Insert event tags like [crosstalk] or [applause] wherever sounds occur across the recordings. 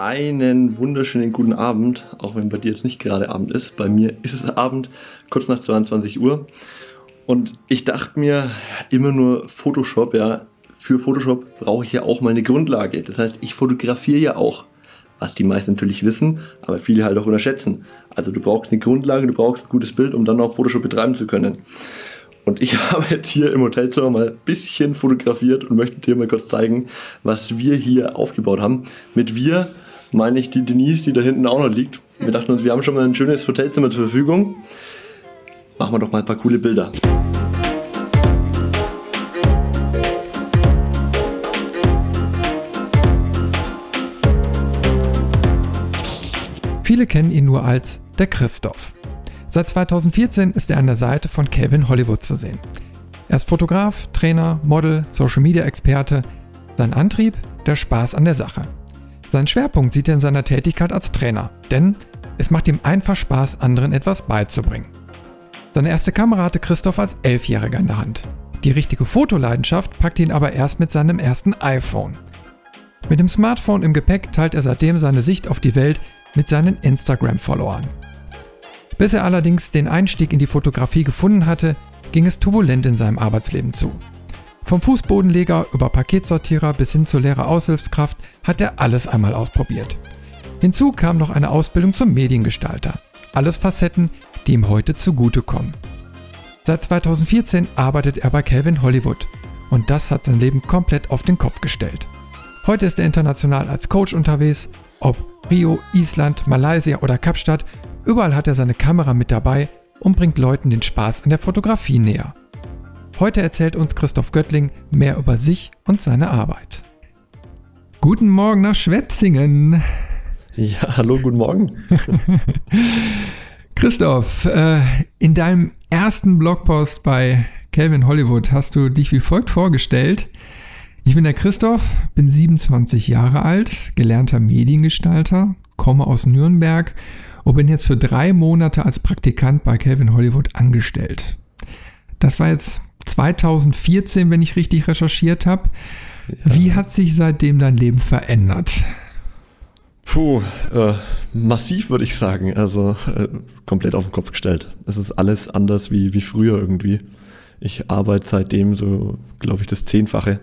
einen wunderschönen guten Abend, auch wenn bei dir jetzt nicht gerade Abend ist. Bei mir ist es Abend, kurz nach 22 Uhr. Und ich dachte mir, immer nur Photoshop, ja. Für Photoshop brauche ich ja auch mal eine Grundlage. Das heißt, ich fotografiere ja auch. Was die meisten natürlich wissen, aber viele halt auch unterschätzen. Also du brauchst eine Grundlage, du brauchst ein gutes Bild, um dann auch Photoshop betreiben zu können. Und ich [laughs] habe jetzt hier im Hotelzimmer mal ein bisschen fotografiert und möchte dir mal kurz zeigen, was wir hier aufgebaut haben. Mit wir meine ich die Denise, die da hinten auch noch liegt. Wir dachten uns, wir haben schon mal ein schönes Hotelzimmer zur Verfügung. Machen wir doch mal ein paar coole Bilder. Viele kennen ihn nur als der Christoph. Seit 2014 ist er an der Seite von Calvin Hollywood zu sehen. Er ist Fotograf, Trainer, Model, Social Media Experte. Sein Antrieb? Der Spaß an der Sache. Seinen Schwerpunkt sieht er in seiner Tätigkeit als Trainer, denn es macht ihm einfach Spaß, anderen etwas beizubringen. Seine erste Kamera hatte Christoph als Elfjähriger in der Hand. Die richtige Fotoleidenschaft packt ihn aber erst mit seinem ersten iPhone. Mit dem Smartphone im Gepäck teilt er seitdem seine Sicht auf die Welt mit seinen Instagram-Followern. Bis er allerdings den Einstieg in die Fotografie gefunden hatte, ging es turbulent in seinem Arbeitsleben zu. Vom Fußbodenleger über Paketsortierer bis hin zur leere Aushilfskraft hat er alles einmal ausprobiert. Hinzu kam noch eine Ausbildung zum Mediengestalter. Alles Facetten, die ihm heute zugutekommen. Seit 2014 arbeitet er bei Calvin Hollywood und das hat sein Leben komplett auf den Kopf gestellt. Heute ist er international als Coach unterwegs, ob Rio, Island, Malaysia oder Kapstadt, überall hat er seine Kamera mit dabei und bringt Leuten den Spaß an der Fotografie näher. Heute erzählt uns Christoph Göttling mehr über sich und seine Arbeit. Guten Morgen nach Schwetzingen. Ja, hallo, guten Morgen. [laughs] Christoph, äh, in deinem ersten Blogpost bei Calvin Hollywood hast du dich wie folgt vorgestellt. Ich bin der Christoph, bin 27 Jahre alt, gelernter Mediengestalter, komme aus Nürnberg und bin jetzt für drei Monate als Praktikant bei Calvin Hollywood angestellt. Das war jetzt 2014, wenn ich richtig recherchiert habe. Ja. Wie hat sich seitdem dein Leben verändert? Puh, äh, massiv würde ich sagen. Also äh, komplett auf den Kopf gestellt. Es ist alles anders wie, wie früher irgendwie. Ich arbeite seitdem so, glaube ich, das Zehnfache.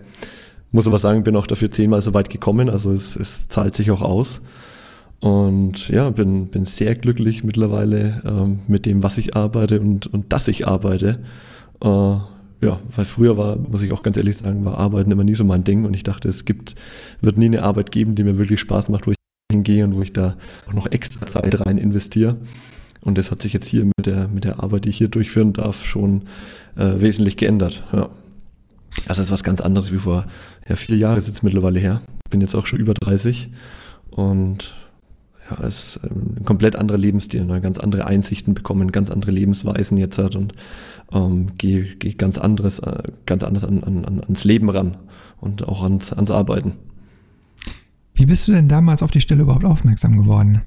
Muss aber sagen, bin auch dafür zehnmal so weit gekommen. Also es, es zahlt sich auch aus. Und ja, bin, bin sehr glücklich mittlerweile ähm, mit dem, was ich arbeite und, und dass ich arbeite. Äh, ja, weil früher war, muss ich auch ganz ehrlich sagen, war Arbeiten immer nie so mein Ding und ich dachte, es gibt, wird nie eine Arbeit geben, die mir wirklich Spaß macht, wo ich hingehe und wo ich da auch noch extra Zeit rein investiere. Und das hat sich jetzt hier mit der, mit der Arbeit, die ich hier durchführen darf, schon äh, wesentlich geändert. Ja. Das ist was ganz anderes wie vor ja, vier Jahren ist jetzt mittlerweile her. Bin jetzt auch schon über 30 und ja, es ist ein komplett anderer Lebensstil, ne? ganz andere Einsichten bekommen, ganz andere Lebensweisen jetzt hat und ähm, gehe geh ganz anderes, äh, ganz anders an, an, ans Leben ran und auch ans, ans Arbeiten. Wie bist du denn damals auf die Stelle überhaupt aufmerksam geworden?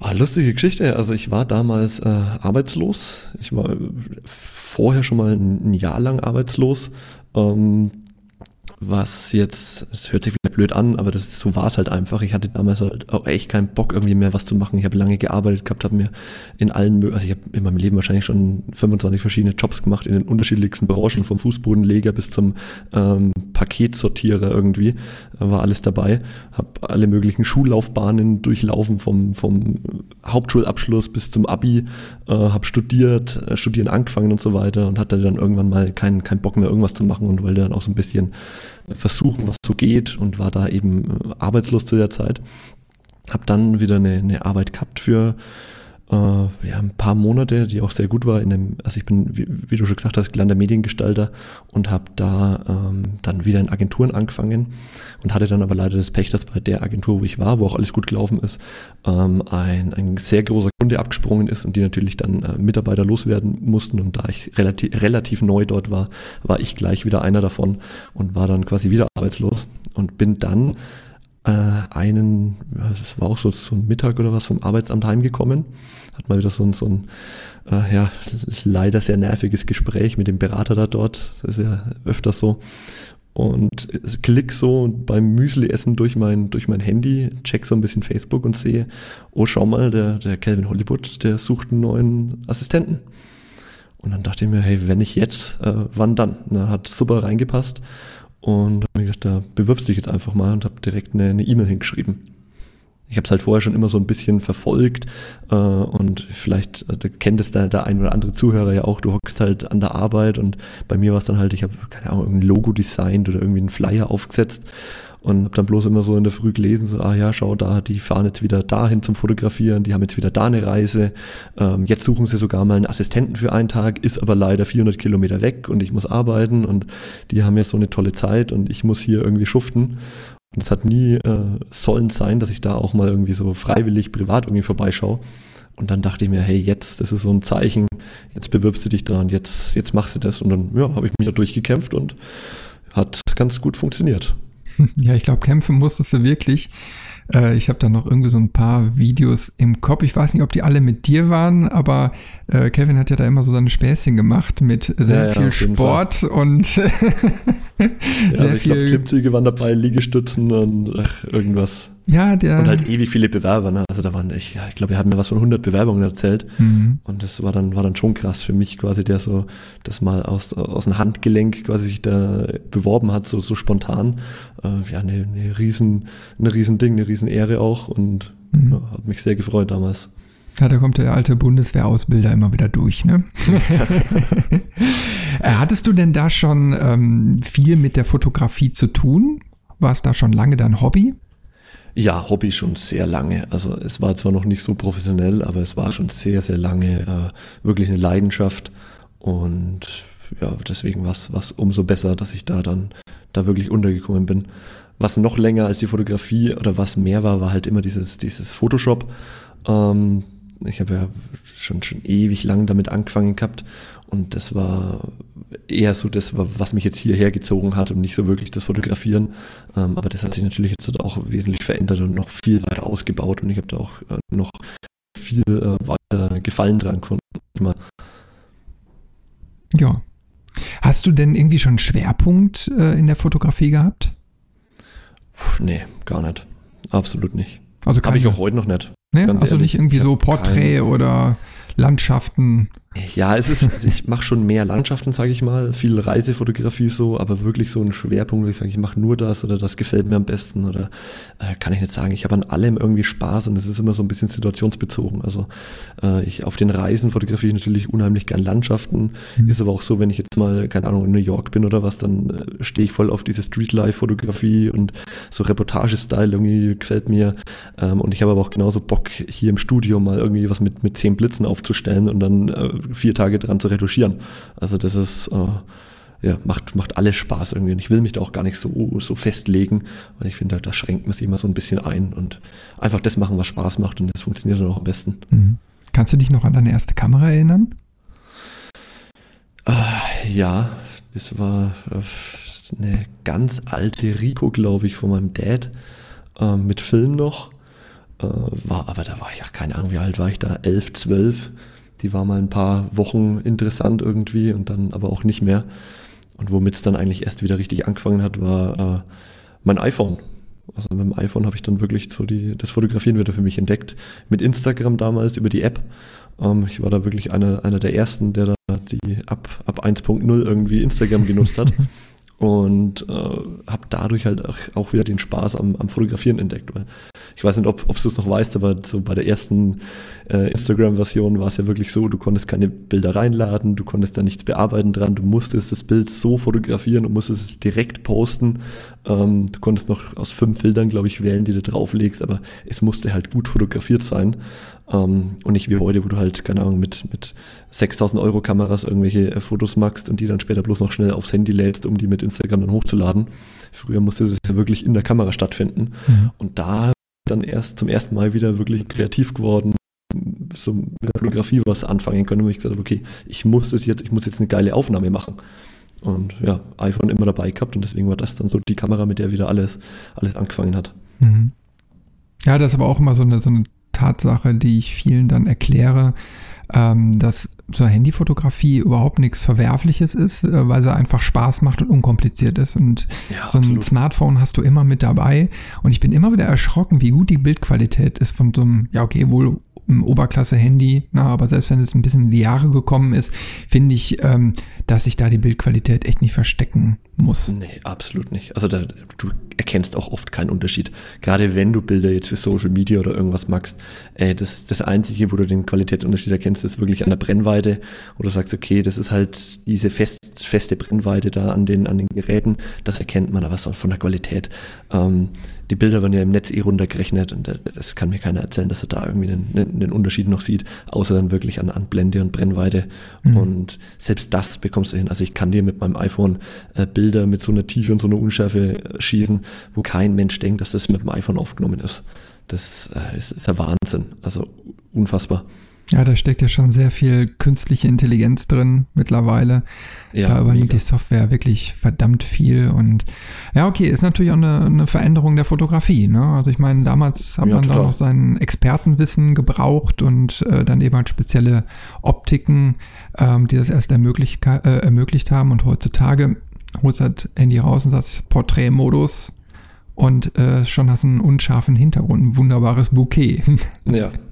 Ah, lustige Geschichte. Also ich war damals äh, arbeitslos. Ich war vorher schon mal ein, ein Jahr lang arbeitslos. Ähm, was jetzt, es hört sich vielleicht blöd an, aber das, so war es halt einfach. Ich hatte damals halt auch echt keinen Bock, irgendwie mehr was zu machen. Ich habe lange gearbeitet gehabt, habe mir in allen, also ich habe in meinem Leben wahrscheinlich schon 25 verschiedene Jobs gemacht in den unterschiedlichsten Branchen, vom Fußbodenleger bis zum ähm, Paketsortierer irgendwie, war alles dabei. Habe alle möglichen Schullaufbahnen durchlaufen, vom, vom Hauptschulabschluss bis zum Abi, äh, habe studiert, äh, studieren angefangen und so weiter und hatte dann irgendwann mal keinen keinen Bock mehr, irgendwas zu machen und wollte dann auch so ein bisschen versuchen, was so geht und war da eben äh, arbeitslos zu der Zeit. Hab dann wieder eine, eine Arbeit gehabt für äh, ja, ein paar Monate, die auch sehr gut war. In dem, also ich bin, wie, wie du schon gesagt hast, gelernter Mediengestalter und habe da ähm, dann wieder in Agenturen angefangen und hatte dann aber leider das Pech, dass bei der Agentur, wo ich war, wo auch alles gut gelaufen ist, ähm, ein, ein sehr großer Kunde abgesprungen ist und die natürlich dann äh, Mitarbeiter loswerden mussten. Und da ich relativ, relativ neu dort war, war ich gleich wieder einer davon und war dann quasi wieder arbeitslos und bin dann äh, einen, es war auch so, ein Mittag oder was vom Arbeitsamt heimgekommen, hat mal wieder so ein, so ein äh, ja, leider sehr nerviges Gespräch mit dem Berater da dort, das ist ja öfters so. und klick so beim Müsli-Essen durch mein, durch mein Handy, check so ein bisschen Facebook und sehe, oh, schau mal, der, der Calvin Hollywood, der sucht einen neuen Assistenten. Und dann dachte ich mir, hey, wenn nicht jetzt, äh, wann dann? Na, hat super reingepasst. Und habe mir gedacht, da bewirbst du dich jetzt einfach mal und habe direkt eine E-Mail hingeschrieben. Ich habe es halt vorher schon immer so ein bisschen verfolgt äh, und vielleicht also kennt es der, der ein oder andere Zuhörer ja auch, du hockst halt an der Arbeit und bei mir war es dann halt, ich habe keine Ahnung, irgendein Logo designt oder irgendwie einen Flyer aufgesetzt und habe dann bloß immer so in der Früh gelesen, so, ah ja, schau da, die fahren jetzt wieder dahin zum Fotografieren, die haben jetzt wieder da eine Reise, ähm, jetzt suchen sie sogar mal einen Assistenten für einen Tag, ist aber leider 400 Kilometer weg und ich muss arbeiten und die haben jetzt so eine tolle Zeit und ich muss hier irgendwie schuften und es hat nie äh, sollen sein, dass ich da auch mal irgendwie so freiwillig privat irgendwie vorbeischaue. Und dann dachte ich mir, hey, jetzt, das ist so ein Zeichen, jetzt bewirbst du dich und jetzt, jetzt machst du das. Und dann ja, habe ich mich da durchgekämpft und hat ganz gut funktioniert. [laughs] Ja, ich glaube, kämpfen musstest du wirklich. Äh, ich habe da noch irgendwie so ein paar Videos im Kopf. Ich weiß nicht, ob die alle mit dir waren, aber äh, Kevin hat ja da immer so seine Späßchen gemacht mit sehr ja, viel Sport und [laughs] sehr ja, also ich viel. Klimmzüge waren dabei, Liegestützen und ach, irgendwas. Ja, der. Und halt ewig viele Bewerber. Ne? Also da waren, ich, ja, ich glaube, wir haben mir was von 100 Bewerbungen erzählt. Mhm. Und das war dann, war dann schon krass für mich quasi, der so das mal aus, aus dem Handgelenk quasi sich da beworben hat, so, so spontan. Äh, ja, eine, eine riesen, ein riesen Ding, eine riesen Ehre auch. Und mhm. ja, hat mich sehr gefreut damals. Ja, da kommt der alte Bundeswehrausbilder immer wieder durch, ne? [laughs] Äh, hattest du denn da schon ähm, viel mit der Fotografie zu tun? War es da schon lange dein Hobby? Ja, Hobby schon sehr lange. Also es war zwar noch nicht so professionell, aber es war schon sehr, sehr lange äh, wirklich eine Leidenschaft. Und ja, deswegen war es umso besser, dass ich da dann da wirklich untergekommen bin. Was noch länger als die Fotografie oder was mehr war, war halt immer dieses, dieses Photoshop. Ähm, ich habe ja schon, schon ewig lang damit angefangen gehabt und das war eher so das, was mich jetzt hierher gezogen hat und nicht so wirklich das Fotografieren. Ähm, aber das hat sich natürlich jetzt auch wesentlich verändert und noch viel weiter ausgebaut und ich habe da auch äh, noch viel äh, weiter Gefallen dran gefunden. Ja. Hast du denn irgendwie schon einen Schwerpunkt äh, in der Fotografie gehabt? Puh, nee, gar nicht. Absolut nicht. Also habe ich auch heute noch nicht. Ne? Also ehrlich, nicht irgendwie so Porträt oder Landschaften. Ja, es ist, also ich mache schon mehr Landschaften, sage ich mal, viel Reisefotografie so, aber wirklich so ein Schwerpunkt, wo ich sage, ich mache nur das oder das gefällt mir am besten oder äh, kann ich nicht sagen. Ich habe an allem irgendwie Spaß und es ist immer so ein bisschen situationsbezogen. Also äh, ich auf den Reisen fotografiere ich natürlich unheimlich gern Landschaften. Mhm. Ist aber auch so, wenn ich jetzt mal, keine Ahnung, in New York bin oder was, dann äh, stehe ich voll auf diese Streetlife-Fotografie und so Reportage-Style irgendwie gefällt mir. Ähm, und ich habe aber auch genauso Bock, hier im Studio mal irgendwie was mit, mit zehn Blitzen aufzustellen und dann äh, vier Tage dran zu retuschieren. Also das ist, äh, ja, macht, macht alles Spaß irgendwie. Und ich will mich da auch gar nicht so, so festlegen, weil ich finde, da schränkt man sich immer so ein bisschen ein und einfach das machen, was Spaß macht und das funktioniert dann auch am besten. Mhm. Kannst du dich noch an deine erste Kamera erinnern? Äh, ja, das war äh, eine ganz alte Rico, glaube ich, von meinem Dad äh, mit Film noch. Äh, war, aber da war ich ja keine Ahnung, wie alt war ich da? Elf, zwölf. Die war mal ein paar Wochen interessant irgendwie und dann aber auch nicht mehr. Und womit es dann eigentlich erst wieder richtig angefangen hat, war äh, mein iPhone. Also mit dem iPhone habe ich dann wirklich so die, das Fotografieren wieder für mich entdeckt. Mit Instagram damals über die App. Ähm, ich war da wirklich einer, einer der ersten, der da die ab, ab 1.0 irgendwie Instagram genutzt hat. [laughs] und äh, habe dadurch halt auch, wieder den Spaß am, am Fotografieren entdeckt. Weil ich weiß nicht, ob, ob du es noch weißt, aber so bei der ersten äh, Instagram-Version war es ja wirklich so, du konntest keine Bilder reinladen, du konntest da nichts bearbeiten dran, du musstest das Bild so fotografieren und musstest es direkt posten. Ähm, du konntest noch aus fünf Bildern, glaube ich, wählen, die du drauflegst, aber es musste halt gut fotografiert sein. Ähm, und nicht wie heute, wo du halt, keine Ahnung, mit, mit 6000 Euro Kameras irgendwelche äh, Fotos machst und die dann später bloß noch schnell aufs Handy lädst, um die mit Instagram dann hochzuladen. Früher musste es ja wirklich in der Kamera stattfinden. Mhm. Und da dann erst zum ersten Mal wieder wirklich kreativ geworden, so mit der Fotografie was anfangen können, wo ich gesagt habe, okay, ich muss das jetzt, ich muss jetzt eine geile Aufnahme machen. Und ja, iPhone immer dabei gehabt und deswegen war das dann so die Kamera, mit der wieder alles, alles angefangen hat. Mhm. Ja, das ist aber auch immer so eine, so eine Tatsache, die ich vielen dann erkläre, ähm, dass zur Handyfotografie überhaupt nichts Verwerfliches ist, äh, weil sie einfach Spaß macht und unkompliziert ist. Und ja, so ein absolut. Smartphone hast du immer mit dabei. Und ich bin immer wieder erschrocken, wie gut die Bildqualität ist von so einem, ja okay, wohl ein Oberklasse-Handy, aber selbst wenn es ein bisschen in die Jahre gekommen ist, finde ich, ähm, dass sich da die Bildqualität echt nicht verstecken muss. Nee, absolut nicht. Also da, du erkennst auch oft keinen Unterschied. Gerade wenn du Bilder jetzt für Social Media oder irgendwas magst, äh, das, das Einzige, wo du den Qualitätsunterschied erkennst, ist wirklich an der Brennweite, wo du sagst, okay, das ist halt diese fest, feste Brennweite da an den, an den Geräten, das erkennt man, aber sonst von der Qualität. Ähm, die Bilder werden ja im Netz eh runtergerechnet und das kann mir keiner erzählen, dass er da irgendwie einen, einen Unterschied noch sieht, außer dann wirklich an, an Blende und Brennweite. Mhm. Und selbst das bekommst du hin. Also ich kann dir mit meinem iPhone äh, Bilder mit so einer Tiefe und so einer Unschärfe äh, schießen, wo kein Mensch denkt, dass das mit dem iPhone aufgenommen ist. Das äh, ist, ist ja Wahnsinn. Also unfassbar. Ja, da steckt ja schon sehr viel künstliche Intelligenz drin mittlerweile. Ja, da übernimmt die Software wirklich verdammt viel. Und ja, okay, ist natürlich auch eine, eine Veränderung der Fotografie. Ne? Also ich meine, damals hat ja, man total. da noch sein Expertenwissen gebraucht und äh, dann eben halt spezielle Optiken, ähm, die das erst ermöglicht, äh, ermöglicht haben. Und heutzutage holst du halt Handy raus und sagst Porträtmodus und äh, schon hast du einen unscharfen Hintergrund, ein wunderbares Bouquet. Ja, [laughs]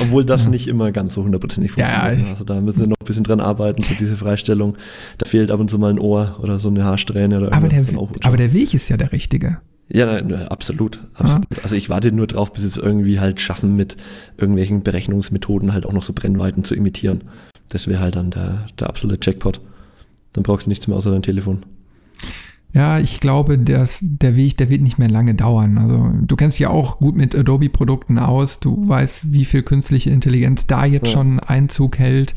Obwohl das ja. nicht immer ganz so hundertprozentig funktioniert. Ja, also da müssen wir noch ein bisschen dran arbeiten, zu dieser Freistellung. Da fehlt ab und zu mal ein Ohr oder so eine Haarsträhne oder aber der, aber der Weg ist ja der richtige. Ja, nein, absolut. absolut. Ah. Also ich warte nur drauf, bis sie es irgendwie halt schaffen, mit irgendwelchen Berechnungsmethoden halt auch noch so Brennweiten zu imitieren. Das wäre halt dann der, der absolute Jackpot. Dann brauchst du nichts mehr außer dein Telefon. Ja, ich glaube, dass der Weg, der wird nicht mehr lange dauern. Also du kennst ja auch gut mit Adobe-Produkten aus. Du weißt, wie viel künstliche Intelligenz da jetzt ja. schon Einzug hält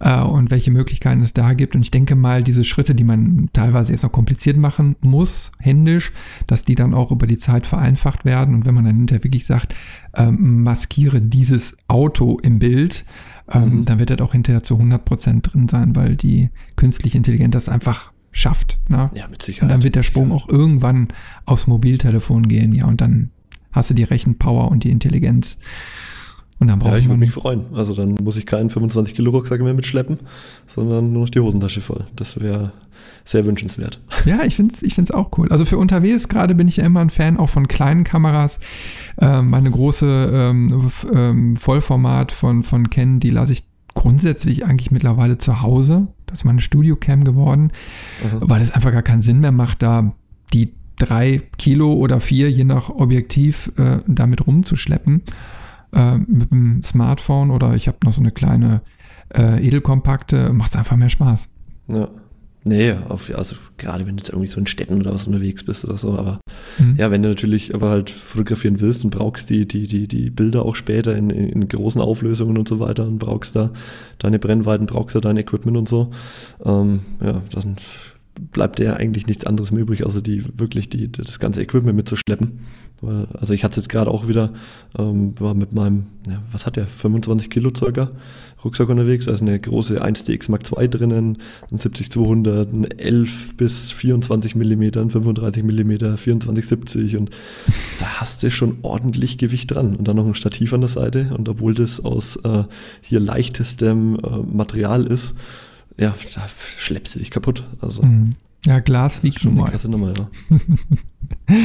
äh, und welche Möglichkeiten es da gibt. Und ich denke mal, diese Schritte, die man teilweise jetzt noch kompliziert machen muss, händisch, dass die dann auch über die Zeit vereinfacht werden. Und wenn man dann hinterher wirklich sagt, ähm, maskiere dieses Auto im Bild, ähm, mhm. dann wird das auch hinterher zu 100 Prozent drin sein, weil die künstliche Intelligenz das einfach schafft. Ne? Ja, mit Sicherheit. Und dann wird der Sprung auch irgendwann aufs Mobiltelefon gehen, ja, und dann hast du die Rechenpower und die Intelligenz. Und dann braucht ja, ich würde mich freuen. Also dann muss ich keinen 25 Kilo Rucksack mehr mitschleppen, sondern nur noch die Hosentasche voll. Das wäre sehr wünschenswert. Ja, ich finde es ich find's auch cool. Also für unterwegs gerade bin ich ja immer ein Fan auch von kleinen Kameras. Ähm, meine große ähm, ähm, Vollformat von, von Ken, die lasse ich grundsätzlich eigentlich mittlerweile zu Hause. Das ist meine Studio-Cam geworden, mhm. weil es einfach gar keinen Sinn mehr macht, da die drei Kilo oder vier, je nach Objektiv, äh, damit rumzuschleppen. Äh, mit dem Smartphone oder ich habe noch so eine kleine äh, Edelkompakte, macht es einfach mehr Spaß. Ja. Nee, auf, also gerade wenn du jetzt irgendwie so in Städten oder was unterwegs bist oder so, aber mhm. ja, wenn du natürlich aber halt fotografieren willst und brauchst die, die, die, die Bilder auch später in, in, großen Auflösungen und so weiter und brauchst da deine Brennweiten, brauchst da dein Equipment und so, ähm, ja, dann bleibt dir eigentlich nichts anderes mehr übrig, außer die wirklich die, das ganze Equipment mitzuschleppen. Also ich hatte jetzt gerade auch wieder, ähm, war mit meinem, ja, was hat der, 25 Kilo circa Rucksack unterwegs, ist eine große 1DX Mark II drinnen, ein 70-200, ein 11 bis 24 mm, ein 35 mm, 24 70 und da hast du schon ordentlich Gewicht dran. Und dann noch ein Stativ an der Seite. Und obwohl das aus äh, hier leichtestem äh, Material ist, ja, da schleppst du dich kaputt. Also, mhm. Ja, Glas wiegt nun mal. Nummer, ja. [laughs]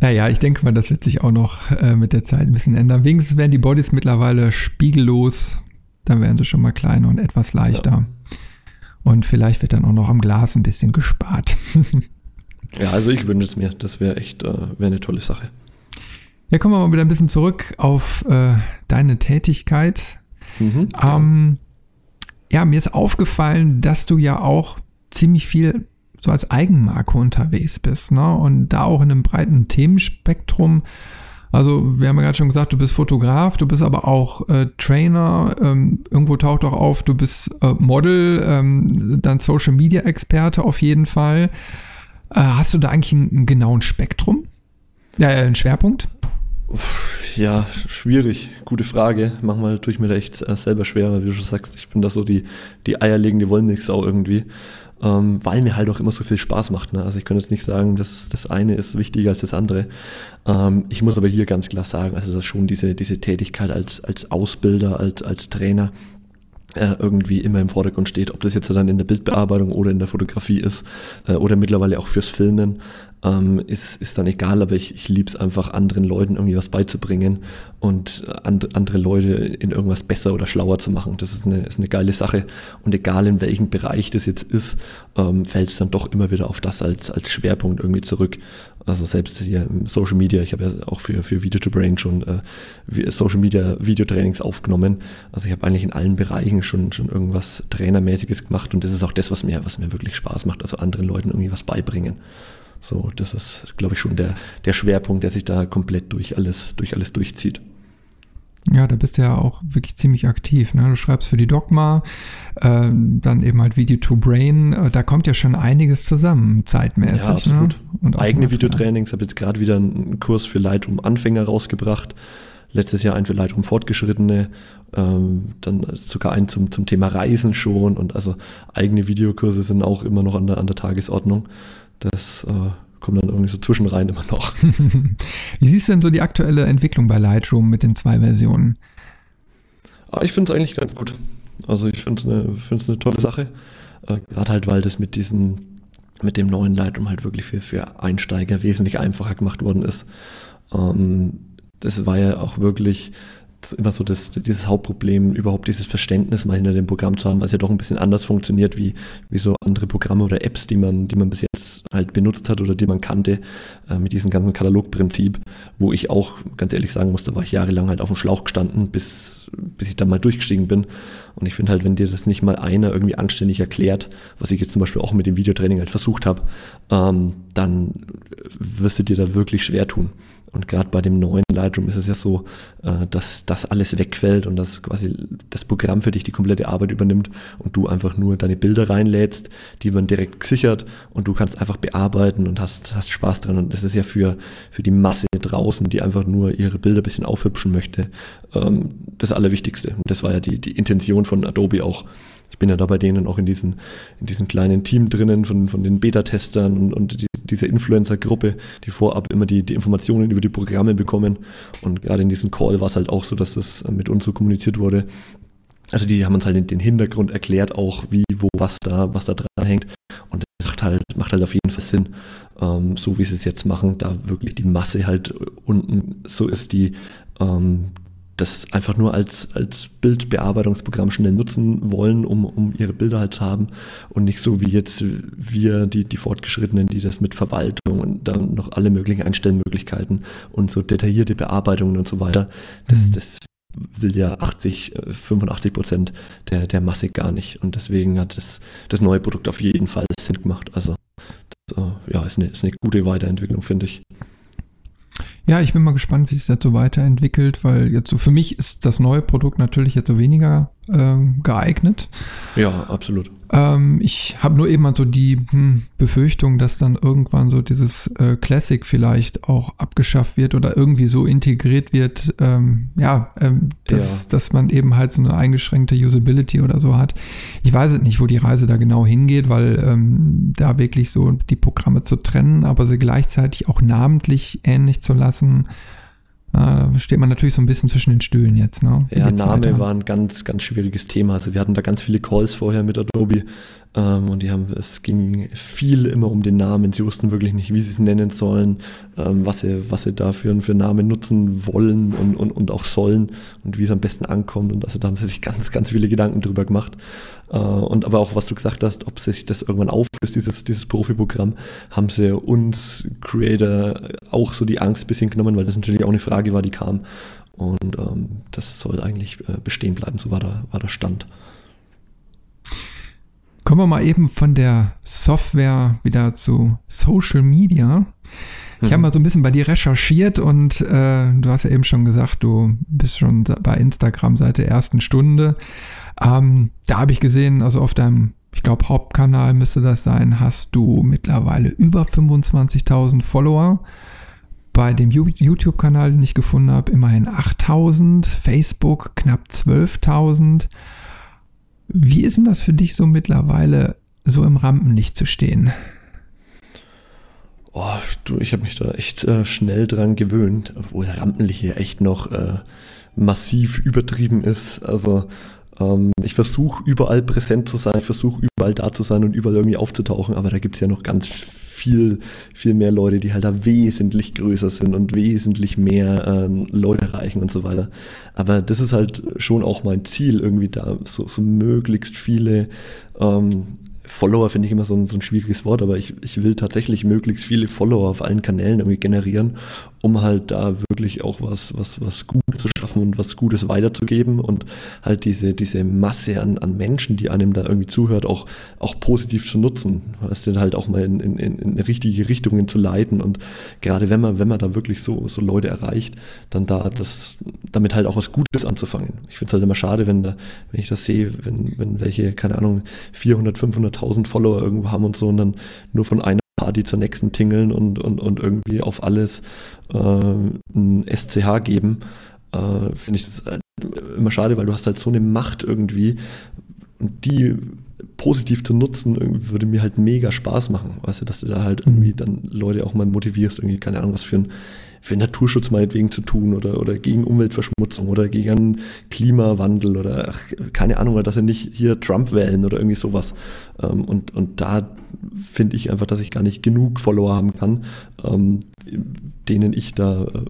naja, ich denke mal, das wird sich auch noch äh, mit der Zeit ein bisschen ändern. Wenigstens werden die Bodies mittlerweile spiegellos. Dann werden sie schon mal kleiner und etwas leichter. Ja. Und vielleicht wird dann auch noch am Glas ein bisschen gespart. ja, also ich wünsche es mir. Das wäre echt äh, wär eine tolle Sache. Ja, kommen wir mal wieder ein bisschen zurück auf äh, deine Tätigkeit. Mhm, ähm, ja, mir ist aufgefallen, dass du ja auch ziemlich viel so als Eigenmarke unterwegs bist, ne? Und da auch in einem breiten Themenspektrum. Also, wir haben ja gerade schon gesagt, du bist Fotograf, du bist aber auch äh, Trainer, ähm, irgendwo taucht auch auf, du bist äh, Model, ähm, dann Social Media Experte auf jeden Fall. Äh, hast du da eigentlich einen, einen genauen Spektrum? Ja, einen Schwerpunkt? Ja, schwierig. Gute Frage. Manchmal tue ich mir da echt äh, selber schwerer, wie du schon sagst. Ich bin da so die, die eierlegende Wollmilchsau irgendwie, ähm, weil mir halt auch immer so viel Spaß macht. Ne? Also ich könnte jetzt nicht sagen, dass das eine ist wichtiger als das andere. Ähm, ich muss aber hier ganz klar sagen, also das schon diese, diese Tätigkeit als, als Ausbilder, als, als Trainer, äh, irgendwie immer im Vordergrund steht, ob das jetzt dann in der Bildbearbeitung oder in der Fotografie ist äh, oder mittlerweile auch fürs Filmen, ähm, ist, ist dann egal, aber ich, ich liebe es einfach, anderen Leuten irgendwie was beizubringen und and, andere Leute in irgendwas besser oder schlauer zu machen. Das ist eine, ist eine geile Sache und egal in welchem Bereich das jetzt ist, ähm, fällt es dann doch immer wieder auf das als, als Schwerpunkt irgendwie zurück. Also selbst hier im Social Media, ich habe ja auch für, für Video to Brain schon äh, Social Media Videotrainings aufgenommen. Also ich habe eigentlich in allen Bereichen schon, schon irgendwas Trainermäßiges gemacht und das ist auch das, was mir, was mir wirklich Spaß macht, also anderen Leuten irgendwie was beibringen. So, das ist, glaube ich, schon der, der Schwerpunkt, der sich da komplett durch alles, durch alles durchzieht. Ja, da bist du ja auch wirklich ziemlich aktiv. Ne? Du schreibst für die Dogma, äh, dann eben halt Video to Brain. Äh, da kommt ja schon einiges zusammen, zeitmäßig. Ja, absolut. Ne? Und Eigene Videotrainings. Ich habe jetzt gerade wieder einen Kurs für Lightroom Anfänger rausgebracht. Letztes Jahr einen für Lightroom Fortgeschrittene. Ähm, dann sogar einen zum, zum Thema Reisen schon. Und also eigene Videokurse sind auch immer noch an der, an der Tagesordnung. Das äh, kommt dann irgendwie so zwischenrein immer noch. [laughs] Wie siehst du denn so die aktuelle Entwicklung bei Lightroom mit den zwei Versionen? Ah, ich finde es eigentlich ganz gut. Also ich finde es eine, eine tolle Sache. Äh, Gerade halt, weil das mit diesen, mit dem neuen Lightroom halt wirklich für, für Einsteiger wesentlich einfacher gemacht worden ist. Ähm, das war ja auch wirklich immer so das, dieses Hauptproblem, überhaupt dieses Verständnis mal hinter dem Programm zu haben, es ja doch ein bisschen anders funktioniert wie, wie so andere Programme oder Apps, die man, die man bis jetzt halt benutzt hat oder die man kannte, äh, mit diesem ganzen Katalogprinzip, wo ich auch ganz ehrlich sagen musste, war ich jahrelang halt auf dem Schlauch gestanden, bis, bis ich dann mal durchgestiegen bin. Und ich finde halt, wenn dir das nicht mal einer irgendwie anständig erklärt, was ich jetzt zum Beispiel auch mit dem Videotraining halt versucht habe, ähm, dann wirst du dir da wirklich schwer tun. Und gerade bei dem neuen Lightroom ist es ja so, äh, dass das alles wegfällt und dass quasi das Programm für dich die komplette Arbeit übernimmt und du einfach nur deine Bilder reinlädst, die werden direkt gesichert und du kannst einfach bearbeiten und hast, hast Spaß dran. Und das ist ja für, für die Masse draußen, die einfach nur ihre Bilder ein bisschen aufhübschen möchte, ähm, das Allerwichtigste. Und das war ja die, die Intention von Adobe auch. Ich bin ja da bei denen auch in diesem in diesem kleinen Team drinnen von, von den Beta-Testern und, und die, diese Influencer-Gruppe, die vorab immer die, die Informationen über die Programme bekommen. Und gerade in diesem Call war es halt auch so, dass das mit uns so kommuniziert wurde. Also die haben uns halt den Hintergrund erklärt, auch wie, wo, was da, was da dran hängt. Und das macht halt, macht halt auf jeden Fall Sinn, ähm, so wie sie es jetzt machen, da wirklich die Masse halt unten so ist, die ähm, das einfach nur als, als Bildbearbeitungsprogramm schnell nutzen wollen, um, um ihre Bilder halt zu haben und nicht so wie jetzt wir, die, die Fortgeschrittenen, die das mit Verwaltung und dann noch alle möglichen Einstellmöglichkeiten und so detaillierte Bearbeitungen und so weiter. Das, mhm. das will ja 80, 85 Prozent der, der Masse gar nicht. Und deswegen hat das, das neue Produkt auf jeden Fall Sinn gemacht. Also das, äh, ja, ist eine, ist eine gute Weiterentwicklung, finde ich. Ja, ich bin mal gespannt, wie es so weiterentwickelt, weil jetzt so für mich ist das neue Produkt natürlich jetzt so weniger äh, geeignet. Ja, absolut. Ähm, ich habe nur eben mal so die hm, Befürchtung, dass dann irgendwann so dieses äh, Classic vielleicht auch abgeschafft wird oder irgendwie so integriert wird, ähm, ja, ähm, dass, ja. dass man eben halt so eine eingeschränkte Usability oder so hat. Ich weiß es nicht, wo die Reise da genau hingeht, weil ähm, da wirklich so die Programme zu trennen, aber sie gleichzeitig auch namentlich ähnlich zu lassen, da steht man natürlich so ein bisschen zwischen den Stühlen jetzt. Ne? Ja, Name weiter? war ein ganz, ganz schwieriges Thema. Also wir hatten da ganz viele Calls vorher mit Adobe ähm, und die haben, es ging viel immer um den Namen. Sie wussten wirklich nicht, wie sie es nennen sollen, ähm, was sie, was sie dafür für Namen nutzen wollen und, und, und auch sollen und wie es am besten ankommt. Und also da haben sie sich ganz, ganz viele Gedanken drüber gemacht. Äh, und aber auch, was du gesagt hast, ob sich das irgendwann auflöst, dieses, dieses Profiprogramm, haben sie uns Creator auch so die Angst ein bisschen genommen, weil das natürlich auch eine Frage war, die kam. Und ähm, das soll eigentlich äh, bestehen bleiben, so war der, war der Stand. Kommen wir mal eben von der Software wieder zu Social Media. Ich mhm. habe mal so ein bisschen bei dir recherchiert und äh, du hast ja eben schon gesagt, du bist schon bei Instagram seit der ersten Stunde. Ähm, da habe ich gesehen, also auf deinem, ich glaube, Hauptkanal müsste das sein, hast du mittlerweile über 25.000 Follower. Bei dem YouTube-Kanal, den ich gefunden habe, immerhin 8.000, Facebook knapp 12.000. Wie ist denn das für dich so mittlerweile, so im Rampenlicht zu stehen? Oh, du, ich habe mich da echt äh, schnell dran gewöhnt, obwohl Rampenlicht hier echt noch äh, massiv übertrieben ist. Also Ähm, ich versuche überall präsent zu sein, ich versuche überall da zu sein und überall irgendwie aufzutauchen, aber da gibt es ja noch ganz viel, viel mehr Leute, die halt da wesentlich größer sind und wesentlich mehr ähm, Leute erreichen und so weiter. Aber das ist halt schon auch mein Ziel, irgendwie da so, so möglichst viele ähm, Follower finde ich immer so ein, so ein, schwieriges Wort, aber ich, ich will tatsächlich möglichst viele Follower auf allen Kanälen irgendwie generieren, um halt da wirklich auch was, was, was Gutes zu schaffen und was Gutes weiterzugeben und halt diese, diese Masse an, an Menschen, die einem da irgendwie zuhört, auch, auch positiv zu nutzen. Weißt du, halt auch mal in, in, in richtige Richtungen zu leiten und gerade wenn man, wenn man da wirklich so, so Leute erreicht, dann da das, damit halt auch was Gutes anzufangen. Ich finde es halt immer schade, wenn da, wenn ich das sehe, wenn, wenn welche, keine Ahnung, 400, 500.000 Follower irgendwo haben und so und dann nur von einer Party zur nächsten tingeln und, und, und irgendwie auf alles äh, ein SCH geben, äh, finde ich das halt immer schade, weil du hast halt so eine Macht irgendwie und die positiv zu nutzen, würde mir halt mega Spaß machen. Weißt du, dass du da halt irgendwie dann Leute auch mal motivierst, irgendwie, keine Ahnung, was für ein für Naturschutz meinetwegen zu tun oder, oder gegen Umweltverschmutzung oder gegen Klimawandel oder ach, keine Ahnung, dass sie nicht hier Trump wählen oder irgendwie sowas. Ähm, und, und da finde ich einfach, dass ich gar nicht genug Follower haben kann, ähm, denen ich da äh,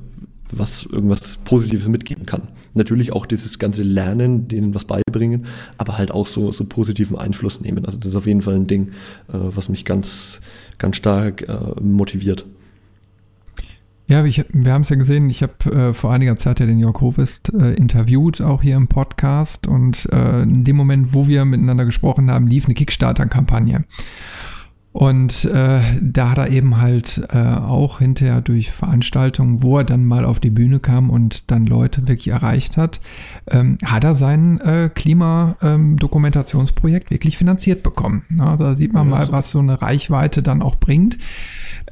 was irgendwas Positives mitgeben kann. Natürlich auch dieses ganze Lernen, denen was beibringen, aber halt auch so, so positiven Einfluss nehmen. Also das ist auf jeden Fall ein Ding, äh, was mich ganz, ganz stark äh, motiviert. Ja, ich, wir haben es ja gesehen, ich habe äh, vor einiger Zeit ja den Jörg Hovest äh, interviewt, auch hier im Podcast. Und äh, in dem Moment, wo wir miteinander gesprochen haben, lief eine Kickstarter-Kampagne. Und äh, da hat er eben halt äh, auch hinterher durch Veranstaltungen, wo er dann mal auf die Bühne kam und dann Leute wirklich erreicht hat, ähm, hat er sein äh, Klimadokumentationsprojekt ähm, wirklich finanziert bekommen. Na, da sieht man ja, mal, so. was so eine Reichweite dann auch bringt.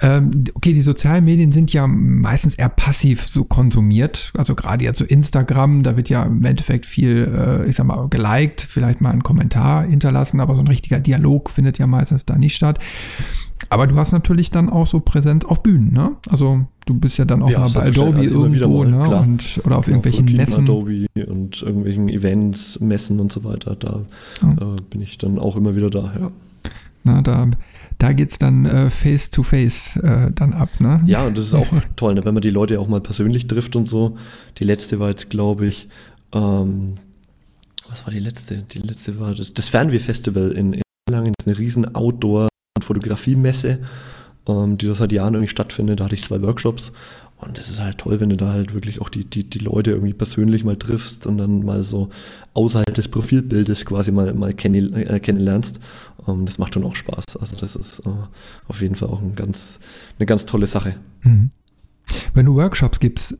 Ähm, okay, die sozialen Medien sind ja meistens eher passiv so konsumiert. Also gerade jetzt so Instagram, da wird ja im Endeffekt viel, äh, ich sag mal, geliked, vielleicht mal einen Kommentar hinterlassen, aber so ein richtiger Dialog findet ja meistens da nicht statt. Aber du hast natürlich dann auch so Präsenz auf Bühnen, ne? Also du bist ja dann auch ja, mal bei Adobe irgendwo, mal, ne? Und, oder auf genau, irgendwelchen Messen. Adobe und irgendwelchen Events, Messen und so weiter. Da ja. äh, bin ich dann auch immer wieder da, ja. Na, da da geht es dann äh, face to face äh, dann ab, ne? Ja, und das ist auch [laughs] toll, ne? wenn man die Leute auch mal persönlich trifft und so. Die letzte war jetzt, glaube ich, ähm, was war die letzte? Die letzte war das, das Fernweh-Festival in, in Langen, das ist eine riesen Outdoor- und Fotografiemesse, ähm, die das seit Jahren irgendwie stattfindet. Da hatte ich zwei Workshops und es ist halt toll, wenn du da halt wirklich auch die, die, die Leute irgendwie persönlich mal triffst und dann mal so außerhalb des Profilbildes quasi mal, mal kenn, äh, kennenlernst. Ähm, das macht schon auch Spaß. Also das ist äh, auf jeden Fall auch ein ganz, eine ganz tolle Sache. Mhm. Wenn du Workshops gibst,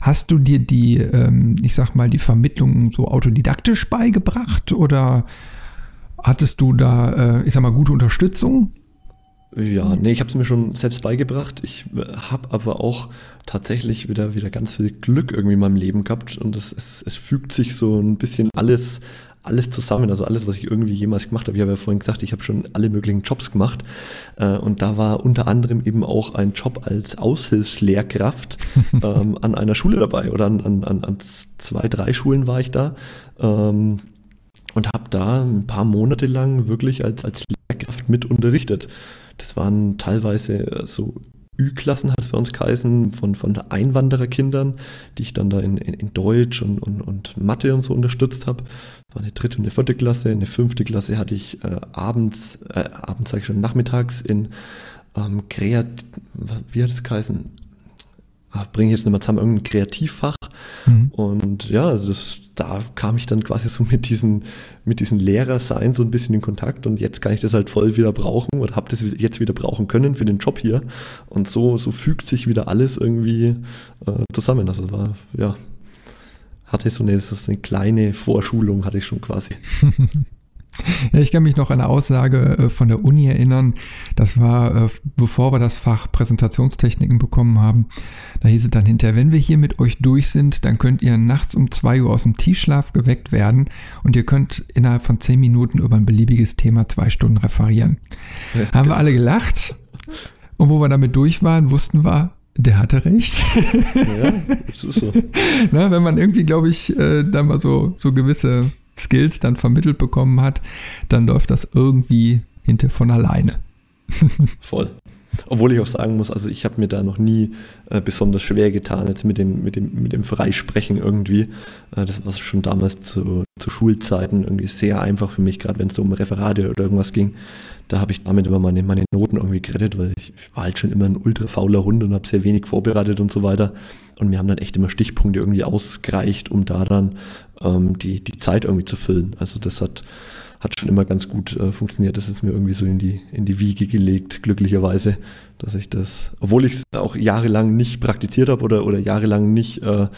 hast du dir die, ähm, ich sag mal, die Vermittlung so autodidaktisch beigebracht oder hattest du da, äh, ich sag mal, gute Unterstützung? Ja, nee, ich habe es mir schon selbst beigebracht. Ich äh, habe aber auch tatsächlich wieder, wieder ganz viel Glück irgendwie in meinem Leben gehabt und es, es, es fügt sich so ein bisschen alles, alles zusammen, also alles, was ich irgendwie jemals gemacht habe. Ich habe ja vorhin gesagt, ich habe schon alle möglichen Jobs gemacht äh, und da war unter anderem eben auch ein Job als Aushilfslehrkraft [laughs] ähm, an einer Schule dabei oder an, an, an zwei, drei Schulen war ich da. Ähm, und habe da ein paar Monate lang wirklich als, als Lehrkraft mit unterrichtet. Das waren teilweise äh, so Ü-Klassen, hat es bei uns geheißen, von, von Einwandererkindern, die ich dann da in, in, in Deutsch und, und, und Mathe und so unterstützt habe. Das war eine dritte und eine vierte Klasse. Eine fünfte Klasse hatte ich äh, abends, äh, abends sage ich schon, nachmittags in ähm, Kreat, wie hat es geheißen? Ah, bringe ich jetzt nicht mehr zusammen, irgendein Kreativfach. Mhm. Und ja, also das, da kam ich dann quasi so mit diesen, mit diesen Lehrersein so ein bisschen in Kontakt und jetzt kann ich das halt voll wieder brauchen oder habe das jetzt wieder brauchen können für den Job hier. Und so, so fügt sich wieder alles irgendwie äh, zusammen. Also war, ja, hatte ich so eine, das ist eine kleine Vorschulung, hatte ich schon quasi. [laughs] Ja, ich kann mich noch an eine Aussage äh, von der Uni erinnern. Das war, äh, bevor wir das Fach Präsentationstechniken bekommen haben. Da hieß es dann hinterher, wenn wir hier mit euch durch sind, dann könnt ihr nachts um zwei Uhr aus dem Tiefschlaf geweckt werden und ihr könnt innerhalb von zehn Minuten über ein beliebiges Thema zwei Stunden referieren. Ja, haben wir alle gelacht. Und wo wir damit durch waren, wussten wir, der hatte recht. Ja, das ist so. [laughs] Na, wenn man irgendwie, glaube ich, äh, da mal so, so gewisse Skills dann vermittelt bekommen hat, dann läuft das irgendwie hinter von alleine. [laughs] Voll. Obwohl ich auch sagen muss, also ich habe mir da noch nie äh, besonders schwer getan, jetzt mit dem, mit dem, mit dem Freisprechen irgendwie. Äh, das war schon damals zu, zu Schulzeiten irgendwie sehr einfach für mich, gerade wenn es so um Referate oder irgendwas ging. Da habe ich damit immer meine, meine Noten irgendwie gerettet, weil ich, war halt schon immer ein ultra fauler Hund und habe sehr wenig vorbereitet und so weiter. Und mir haben dann echt immer Stichpunkte irgendwie ausgereicht, um da dann ähm, die, die Zeit irgendwie zu füllen. Also das hat, hat schon immer ganz gut äh, funktioniert. Das ist mir irgendwie so in die, in die Wiege gelegt, glücklicherweise, dass ich das, obwohl ich es auch jahrelang nicht praktiziert habe oder, oder jahrelang nicht äh,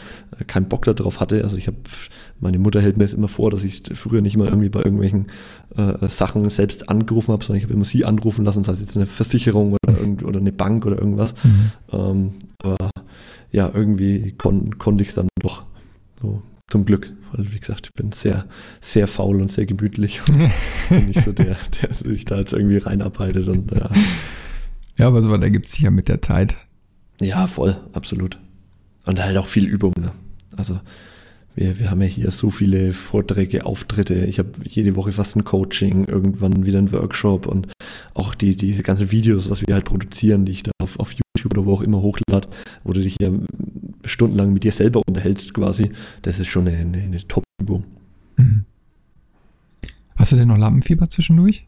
keinen Bock darauf hatte. Also ich habe, meine Mutter hält mir jetzt immer vor, dass ich früher nicht mal irgendwie bei irgendwelchen äh, Sachen selbst angerufen habe, sondern ich habe immer sie anrufen lassen, sei es jetzt eine Versicherung oder, irgend, oder eine Bank oder irgendwas. Mhm. Ähm, aber ja, irgendwie kon, konnte ich es dann doch so zum Glück, weil wie gesagt, ich bin sehr, sehr faul und sehr gemütlich und [laughs] nicht so der, der sich da jetzt irgendwie reinarbeitet und ja. Ja, aber so was ergibt sich ja mit der Zeit. Ja, voll, absolut. Und halt auch viel Übung. Ne? Also wir, wir haben ja hier so viele Vorträge, Auftritte. Ich habe jede Woche fast ein Coaching, irgendwann wieder ein Workshop und auch die, diese ganzen Videos, was wir halt produzieren, die ich da auf, auf YouTube oder wo auch immer hochlade, wo du dich ja stundenlang mit dir selber unterhältst quasi, das ist schon eine, eine, eine Top-Übung. Mhm. Hast du denn noch Lampenfieber zwischendurch?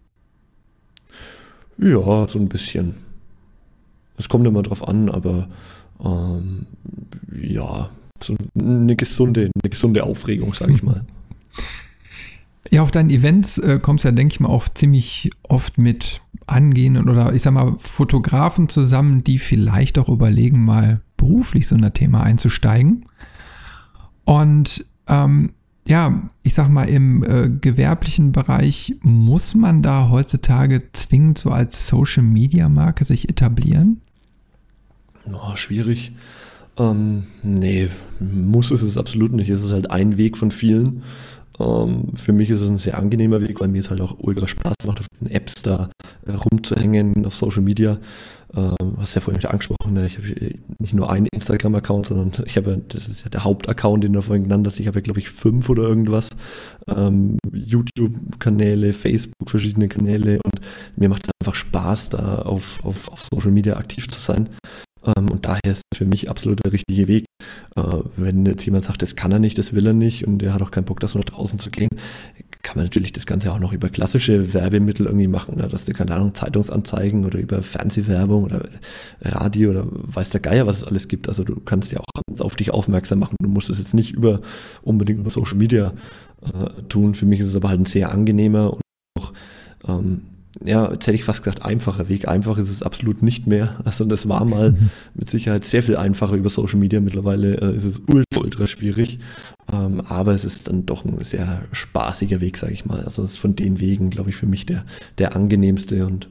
Ja, so ein bisschen. Es kommt immer drauf an, aber ähm, ja, so eine gesunde, eine gesunde Aufregung, sage ich mal. [laughs] Ja, auf deinen Events äh, kommst ja, denke ich mal, auch ziemlich oft mit angehenden oder ich sag mal Fotografen zusammen, die vielleicht auch überlegen, mal beruflich so ein Thema einzusteigen. Und ähm, ja, ich sag mal, im äh, gewerblichen Bereich muss man da heutzutage zwingend so als Social Media Marke sich etablieren? Oh, schwierig. Ähm, nee, muss es es absolut nicht. Es ist halt ein Weg von vielen. Ähm, für mich ist es ein sehr angenehmer Weg, weil mir es halt auch ultra Spaß macht, auf den Apps da äh, rumzuhängen, auf Social Media. Ähm, hast ja vorhin schon angesprochen, ne? ich habe nicht nur einen Instagram-Account, sondern [laughs] ich habe, das ist ja der Hauptaccount, den du vorhin genannt hast, ich habe ja glaube ich fünf oder irgendwas. Ähm, YouTube-Kanäle, Facebook, verschiedene Kanäle und mir macht es einfach Spaß, da auf, auf, auf Social Media aktiv zu sein. Ähm, und daher ist es für mich absolut der richtige Weg. Äh, wenn jetzt jemand sagt, das kann er nicht, das will er nicht und er hat auch keinen Bock, das noch draußen zu gehen, kann man natürlich das Ganze auch noch über klassische Werbemittel irgendwie machen, ne? dass du, keine Ahnung, Zeitungsanzeigen oder über Fernsehwerbung oder Radio oder weiß der Geier, was es alles gibt. Also du kannst ja auch auf dich aufmerksam machen. Du musst es jetzt nicht über unbedingt über Social Media äh, tun. Für mich ist es aber halt ein sehr angenehmer und auch ähm, ja, jetzt hätte ich fast gesagt, einfacher Weg. Einfach ist es absolut nicht mehr. Also das war mal [laughs] mit Sicherheit sehr viel einfacher über Social Media. Mittlerweile äh, ist es ultra, ultra schwierig. Ähm, aber es ist dann doch ein sehr spaßiger Weg, sage ich mal. Also es ist von den Wegen, glaube ich, für mich der, der angenehmste und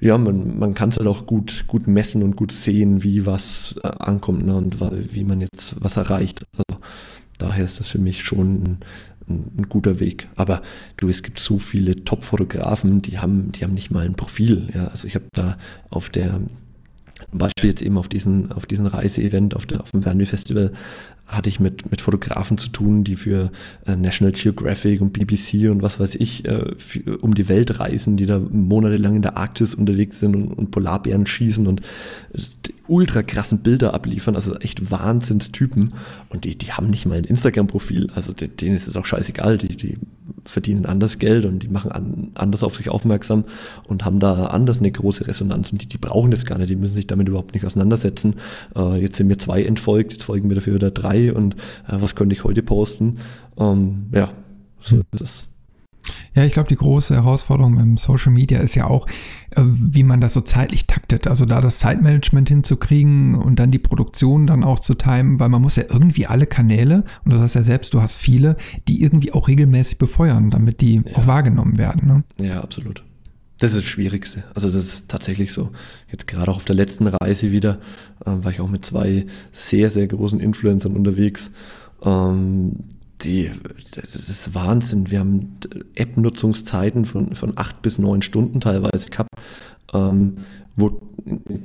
ja, man, man kann es halt auch gut, gut messen und gut sehen, wie was äh, ankommt ne, und wie man jetzt was erreicht. Also daher ist das für mich schon ein, ein, ein, guter Weg. Aber du, es gibt so viele Top-Fotografen, die haben, die haben nicht mal ein Profil. Ja, also ich habe da auf der zum Beispiel jetzt eben auf diesen, auf diesen Reiseevent, auf, der, auf dem Fernweh Festival, hatte ich mit, mit Fotografen zu tun, die für äh, National Geographic und BBC und was weiß ich äh, für, um die Welt reisen, die da monatelang in der Arktis unterwegs sind und, und Polarbären schießen und ultra krassen Bilder abliefern, also echt Wahnsinnstypen. Und die, die haben nicht mal ein Instagram-Profil, also denen ist es auch scheißegal, die, die verdienen anders Geld und die machen an, anders auf sich aufmerksam und haben da anders eine große Resonanz und die, die brauchen das gar nicht, die müssen sich damit überhaupt nicht auseinandersetzen. Äh, jetzt sind mir zwei entfolgt, jetzt folgen mir dafür wieder drei und äh, was könnte ich heute posten? Ähm, ja, so hm. ist es. Ja, ich glaube, die große Herausforderung im Social Media ist ja auch, wie man das so zeitlich taktet. Also da das Zeitmanagement hinzukriegen und dann die Produktion dann auch zu timen, weil man muss ja irgendwie alle Kanäle, und das heißt ja selbst, du hast viele, die irgendwie auch regelmäßig befeuern, damit die ja. auch wahrgenommen werden. Ne? Ja, absolut. Das ist das Schwierigste. Also das ist tatsächlich so. Jetzt gerade auch auf der letzten Reise wieder äh, war ich auch mit zwei sehr, sehr großen Influencern unterwegs. Ähm, die, das ist Wahnsinn. Wir haben App-Nutzungszeiten von, von acht bis neun Stunden teilweise gehabt, ähm, wo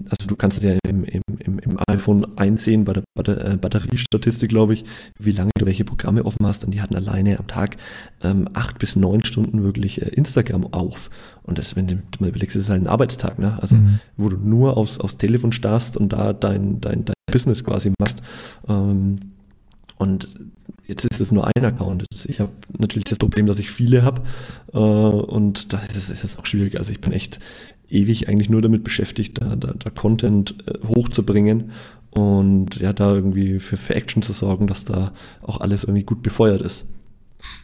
also du kannst ja im, im, im iPhone einsehen bei der, äh, Batteriestatistik, glaube ich, wie lange du welche Programme offen hast. Und die hatten alleine am Tag ähm, acht bis neun Stunden wirklich äh, Instagram auf. Und das, wenn du mal überlegst, ist halt ein Arbeitstag, ne? Also mhm. wo du nur aufs, aufs Telefon starrst und da dein, dein, dein Business quasi machst. Ähm, und jetzt ist es nur ein Account. Ich habe natürlich das Problem, dass ich viele habe äh, und da ist es, auch schwierig. Also ich bin echt ewig eigentlich nur damit beschäftigt, da, da, da Content äh, hochzubringen und ja, da irgendwie für, für Action zu sorgen, dass da auch alles irgendwie gut befeuert ist.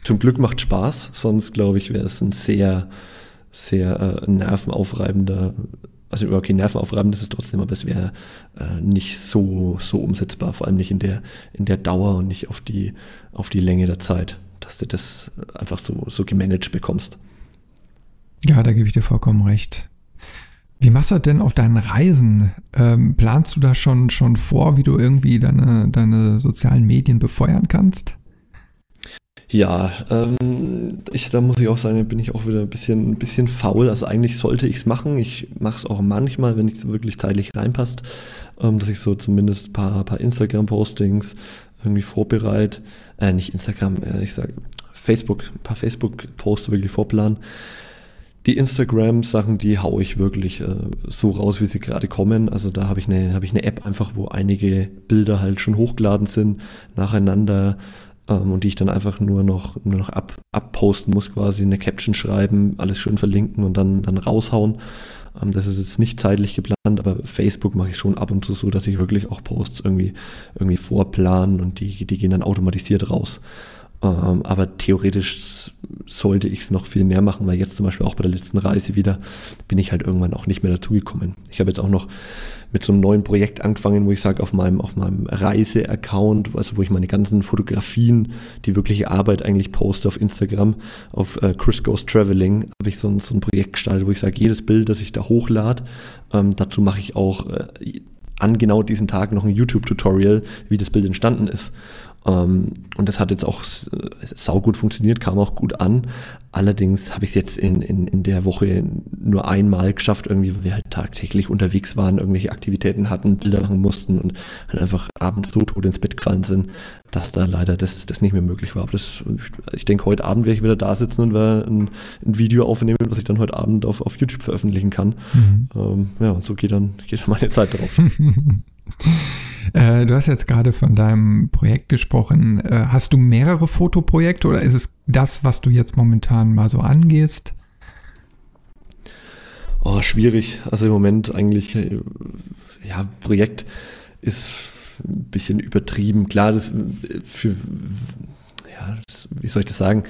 Zum Glück macht Spaß, sonst glaube ich, wäre es ein sehr, sehr äh, nervenaufreibender also okay, nervenaufreibend ist trotzdem, aber es wäre äh, nicht so, so umsetzbar, vor allem nicht in der, in der Dauer und nicht auf die, auf die Länge der Zeit, dass du das einfach so, so gemanagt bekommst. Ja, da gebe ich dir vollkommen recht. Wie machst du das denn auf deinen Reisen? Ähm, planst du da schon, schon vor, wie du irgendwie deine, deine sozialen Medien befeuern kannst? Ja, ähm, ich, da muss ich auch sagen, bin ich auch wieder ein bisschen, ein bisschen faul. Also eigentlich sollte ich es machen. Ich mache es auch manchmal, wenn es wirklich zeitlich reinpasst, ähm, dass ich so zumindest ein paar, paar Instagram-Postings irgendwie vorbereite. Äh, nicht Instagram, äh, ich sage Facebook, ein paar Facebook-Posts wirklich vorplanen. Die Instagram-Sachen, die haue ich wirklich äh, so raus, wie sie gerade kommen. Also da habe ich, eine, hab ich eine App einfach, wo einige Bilder halt schon hochgeladen sind, nacheinander ähm, und die ich dann einfach nur noch, nur noch ab, abposten muss, quasi eine Caption schreiben, alles schön verlinken und dann, dann raushauen. Ähm, das ist jetzt nicht zeitlich geplant, aber Facebook mache ich schon ab und zu so, dass ich wirklich auch Posts irgendwie, irgendwie vorplanen und die, die gehen dann automatisiert raus. Ähm, aber theoretisch sollte ich es noch viel mehr machen, weil jetzt zum Beispiel auch bei der letzten Reise wieder bin ich halt irgendwann auch nicht mehr dazugekommen. Ich habe jetzt auch noch mit so einem neuen Projekt angefangen, wo ich sage, auf meinem, auf meinem Reise-Account, also wo ich meine ganzen Fotografien, die wirkliche Arbeit eigentlich poste auf Instagram, auf äh, Chris Goes Traveling, habe ich so ein, so ein Projekt gestartet, wo ich sage, jedes Bild, das ich da hochlade, ähm, dazu mache ich auch äh, an genau diesen Tag noch ein YouTube-Tutorial, wie das Bild entstanden ist. Ähm, und das hat jetzt auch saugut funktioniert, kam auch gut an. Allerdings habe ich es jetzt in, in, in der Woche nur einmal geschafft, irgendwie, weil wir halt tagtäglich unterwegs waren, irgendwelche Aktivitäten hatten, Bilder machen mussten und halt einfach abends so tot ins Bett gefallen sind, dass da leider das, das nicht mehr möglich war. Aber das, ich denke, heute Abend werde ich wieder da sitzen und werde ein, ein Video aufnehmen, was ich dann heute Abend auf, auf YouTube veröffentlichen kann. Mhm. Ähm, ja, und so geht dann, geht dann meine Zeit drauf. [laughs] Äh, du hast jetzt gerade von deinem Projekt gesprochen. Äh, hast du mehrere Fotoprojekte oder ist es das, was du jetzt momentan mal so angehst? Oh, schwierig. Also im Moment eigentlich, äh, ja, Projekt ist ein bisschen übertrieben. Klar, das für, ja, wie soll ich das sagen?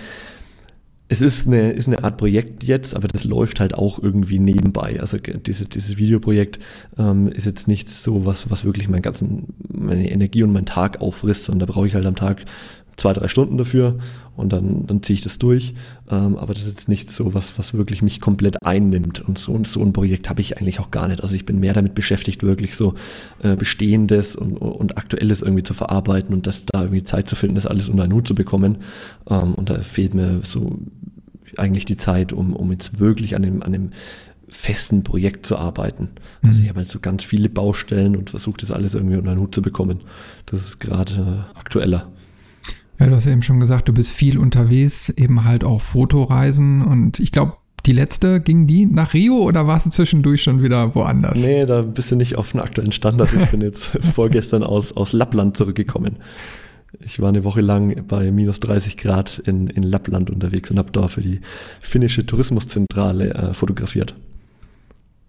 Es ist eine, ist eine Art Projekt jetzt, aber das läuft halt auch irgendwie nebenbei. Also diese, dieses Videoprojekt ähm, ist jetzt nichts so, was, was wirklich meinen ganzen, meine Energie und meinen Tag auffrisst, sondern da brauche ich halt am Tag zwei, drei Stunden dafür und dann, dann ziehe ich das durch. Ähm, aber das ist jetzt nicht so was, was wirklich mich komplett einnimmt. Und so, so ein Projekt habe ich eigentlich auch gar nicht. Also ich bin mehr damit beschäftigt, wirklich so äh, Bestehendes und, und Aktuelles irgendwie zu verarbeiten und das da irgendwie Zeit zu finden, das alles unter einen Hut zu bekommen. Ähm, und da fehlt mir so eigentlich die Zeit, um, um jetzt wirklich an dem, an dem festen Projekt zu arbeiten. Also mhm. ich habe halt so ganz viele Baustellen und versuche das alles irgendwie unter den Hut zu bekommen. Das ist gerade aktueller. Ja, du hast ja eben schon gesagt, du bist viel unterwegs, eben halt auch Fotoreisen und ich glaube, die letzte, ging die nach Rio oder warst du zwischendurch schon wieder woanders? Nee, da bist du nicht auf den aktuellen Standard. Ich bin jetzt [laughs] vorgestern aus, aus Lappland zurückgekommen. Ich war eine Woche lang bei minus 30 Grad in, in Lappland unterwegs und habe da für die finnische Tourismuszentrale äh, fotografiert.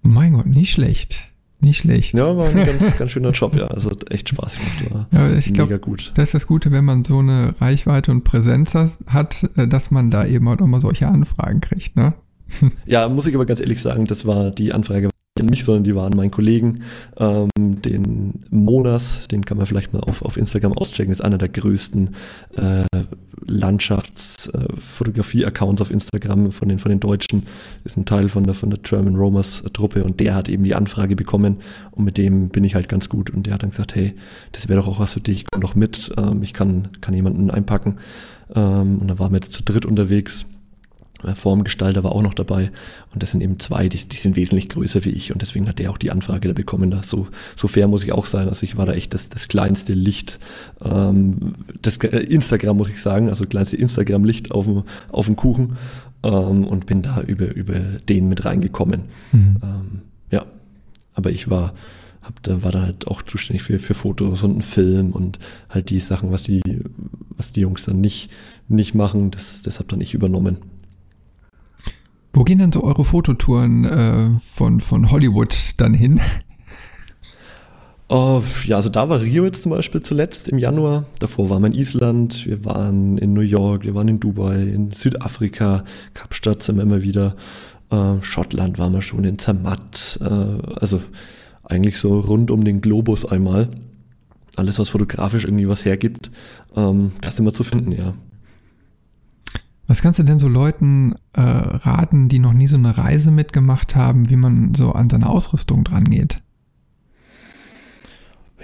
Mein Gott, nicht schlecht. Nicht schlecht. Ja, war ein ganz, ganz schöner Job, ja. Also hat echt Spaß gemacht. War ja, ich glaube, das ist das Gute, wenn man so eine Reichweite und Präsenz hat, äh, dass man da eben halt auch mal solche Anfragen kriegt, ne? Ja, muss ich aber ganz ehrlich sagen, das war die Anfrage an mich, sondern die waren mein Kollegen, ähm, den Monas, den kann man vielleicht mal auf, auf Instagram auschecken, ist einer der größten äh, Landschaftsfotografie-Accounts äh, auf Instagram von den, von den Deutschen, ist ein Teil von der, von der German Romers Truppe und der hat eben die Anfrage bekommen und mit dem bin ich halt ganz gut und der hat dann gesagt, hey, das wäre doch auch was für dich, komm doch mit, ähm, ich kann, kann jemanden einpacken. Ähm, und dann waren wir jetzt zu dritt unterwegs Formgestalter war auch noch dabei und das sind eben zwei, die, die, sind wesentlich größer wie ich und deswegen hat der auch die Anfrage da bekommen. Da. So, so fair muss ich auch sein. Also ich war da echt das, das kleinste Licht, ähm, das äh, Instagram muss ich sagen, also kleinste Instagram-Licht auf dem, auf dem Kuchen ähm, und bin da über, über den mit reingekommen. Mhm. Ähm, ja, aber ich war, hab, da war dann halt auch zuständig für, für Fotos und einen Film und halt die Sachen, was die, was die Jungs dann nicht, nicht machen, das, das habe dann ich übernommen. Wo gehen denn so eure Fototouren äh, von, von Hollywood dann hin? Uh, ja, also da war Rio jetzt zum Beispiel zuletzt im Januar. Davor waren wir in Island, wir waren in New York, wir waren in Dubai, in Südafrika, Kapstadt sind wir immer wieder. Uh, Schottland waren wir schon, in Zermatt. Uh, also eigentlich so rund um den Globus einmal. Alles, was fotografisch irgendwie was hergibt, ähm, das immer zu finden, ja. Was kannst du denn so Leuten äh, raten, die noch nie so eine Reise mitgemacht haben, wie man so an seine Ausrüstung dran geht?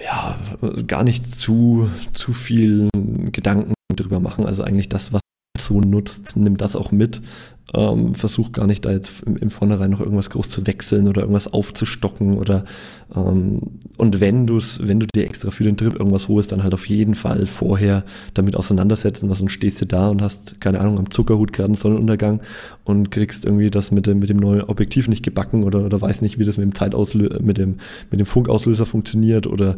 Ja, gar nicht zu, zu viel Gedanken drüber machen. Also eigentlich das, was so nutzt, nimm das auch mit. Ähm, versuch gar nicht da jetzt im, im Vornherein noch irgendwas groß zu wechseln oder irgendwas aufzustocken oder ähm, und wenn du wenn du dir extra für den Trip irgendwas holst, dann halt auf jeden Fall vorher damit auseinandersetzen, was sonst stehst du da und hast, keine Ahnung, am Zuckerhut gerade einen Sonnenuntergang und kriegst irgendwie das mit dem, mit dem neuen Objektiv nicht gebacken oder, oder weiß nicht, wie das mit dem Zeitauslöser, mit dem, mit dem Funkauslöser funktioniert oder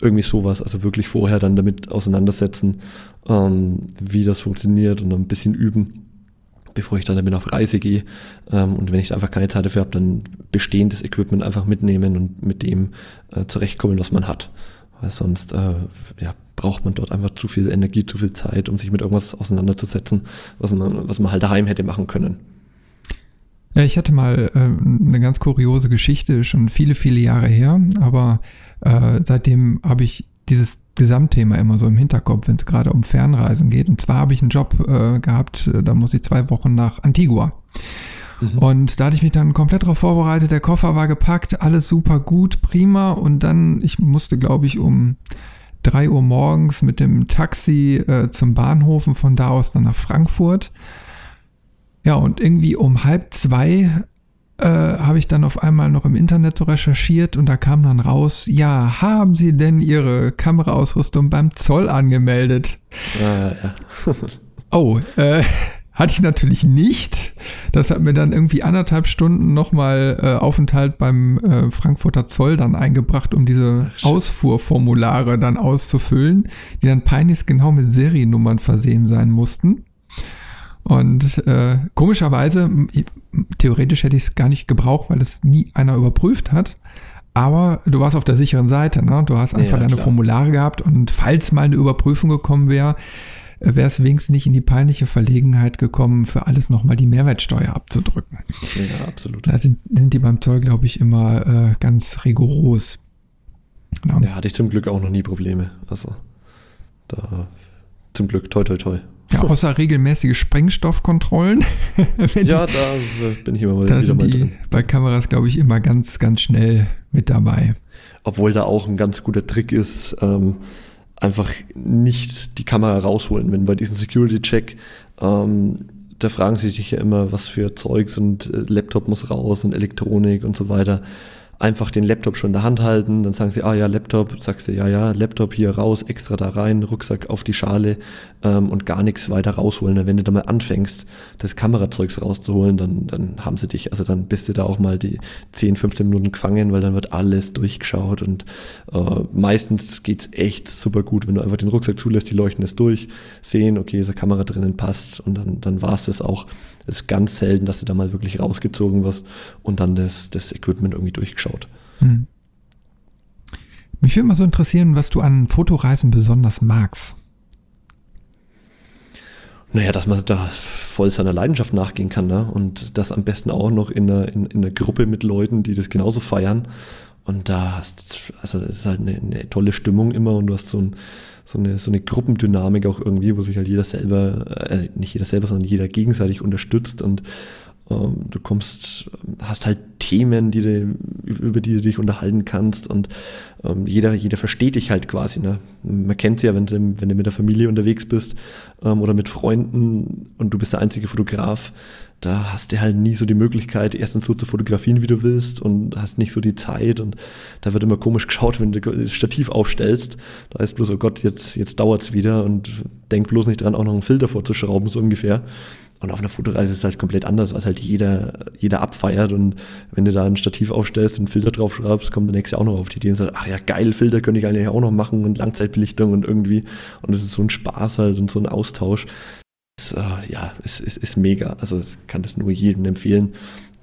irgendwie sowas. Also wirklich vorher dann damit auseinandersetzen, ähm, wie das funktioniert und ein bisschen üben bevor ich dann damit auf Reise gehe. Ähm, und wenn ich einfach keine Zeit dafür habe, dann bestehendes Equipment einfach mitnehmen und mit dem äh, zurechtkommen, was man hat. Weil sonst äh, ja, braucht man dort einfach zu viel Energie, zu viel Zeit, um sich mit irgendwas auseinanderzusetzen, was man, was man halt daheim hätte machen können. Ja, ich hatte mal äh, eine ganz kuriose Geschichte, schon viele, viele Jahre her, aber äh, seitdem habe ich dieses Gesamtthema immer so im Hinterkopf, wenn es gerade um Fernreisen geht. Und zwar habe ich einen Job äh, gehabt, äh, da muss ich zwei Wochen nach Antigua. Mhm. Und da hatte ich mich dann komplett darauf vorbereitet. Der Koffer war gepackt, alles super gut, prima. Und dann, ich musste, glaube ich, um drei Uhr morgens mit dem Taxi äh, zum Bahnhof und von da aus dann nach Frankfurt. Ja, und irgendwie um halb zwei äh, habe ich dann auf einmal noch im Internet so recherchiert und da kam dann raus, ja, haben Sie denn Ihre Kameraausrüstung beim Zoll angemeldet? Ja, ja. oh, äh, hatte ich natürlich nicht. Das hat mir dann irgendwie anderthalb Stunden nochmal äh, Aufenthalt beim äh, Frankfurter Zoll dann eingebracht, um diese Ach, Ausfuhrformulare dann auszufüllen, die dann peinlich genau mit Seriennummern versehen sein mussten. Und äh, komischerweise, theoretisch hätte ich es gar nicht gebraucht, weil es nie einer überprüft hat. Aber du warst auf der sicheren Seite, ne? Du hast einfach ja, deine klar. Formulare gehabt und falls mal eine Überprüfung gekommen wäre, äh, wäre es wenigstens nicht in die peinliche Verlegenheit gekommen, für alles nochmal die Mehrwertsteuer abzudrücken. Ja, absolut. Da sind, sind die beim Zoll, glaube ich, immer äh, ganz rigoros. Ja. ja, hatte ich zum Glück auch noch nie Probleme. Also da zum Glück, toi, toi, toi. Ja, außer regelmäßige Sprengstoffkontrollen. [laughs] ja, da bin ich immer mal da wieder sind mal die drin. Bei Kameras, glaube ich, immer ganz, ganz schnell mit dabei. Ob,wohl da auch ein ganz guter Trick ist, ähm, einfach nicht die Kamera rausholen. Wenn bei diesem Security-Check, ähm, da fragen sie sich ja immer, was für Zeugs und äh, Laptop muss raus und Elektronik und so weiter einfach den Laptop schon in der Hand halten, dann sagen sie, ah ja, Laptop, sagst du, ja, ja, Laptop hier raus, extra da rein, Rucksack auf die Schale ähm, und gar nichts weiter rausholen. Wenn du da mal anfängst, das Kamerazeugs rauszuholen, dann, dann haben sie dich. Also dann bist du da auch mal die 10, 15 Minuten gefangen, weil dann wird alles durchgeschaut und äh, meistens geht's echt super gut, wenn du einfach den Rucksack zulässt, die leuchten es durch, sehen, okay, ist eine Kamera drinnen, passt und dann, dann es das auch. Es ist ganz selten, dass du da mal wirklich rausgezogen wirst und dann das, das Equipment irgendwie durchgeschaut. Hm. Mich würde mal so interessieren, was du an Fotoreisen besonders magst. Naja, dass man da voll seiner Leidenschaft nachgehen kann, ne? Und das am besten auch noch in einer, in, in einer Gruppe mit Leuten, die das genauso feiern. Und da hast, also es ist halt eine, eine tolle Stimmung immer und du hast so ein, so eine, so eine Gruppendynamik auch irgendwie, wo sich halt jeder selber, äh, nicht jeder selber, sondern jeder gegenseitig unterstützt und du kommst, hast halt Themen, die du, über die du dich unterhalten kannst und ähm, jeder, jeder versteht dich halt quasi. Ne? Man kennt es ja, wenn du, wenn du mit der Familie unterwegs bist ähm, oder mit Freunden und du bist der einzige Fotograf, da hast du halt nie so die Möglichkeit, erstens so zu fotografieren, wie du willst und hast nicht so die Zeit und da wird immer komisch geschaut, wenn du das Stativ aufstellst. Da ist bloß, oh Gott, jetzt, jetzt dauert's wieder und denk bloß nicht dran, auch noch einen Filter vorzuschrauben, so ungefähr. Und auf einer Fotoreise ist es halt komplett anders, als halt jeder, jeder abfeiert. Und wenn du da ein Stativ aufstellst und einen Filter drauf schraubst, kommt der nächste auch noch auf die Idee und sagt, ach ja, geil, Filter könnte ich eigentlich auch noch machen und Langzeitbelichtung und irgendwie. Und es ist so ein Spaß halt und so ein Austausch. Das, äh, ja, ist, ist, ist, mega. Also ich kann das nur jedem empfehlen,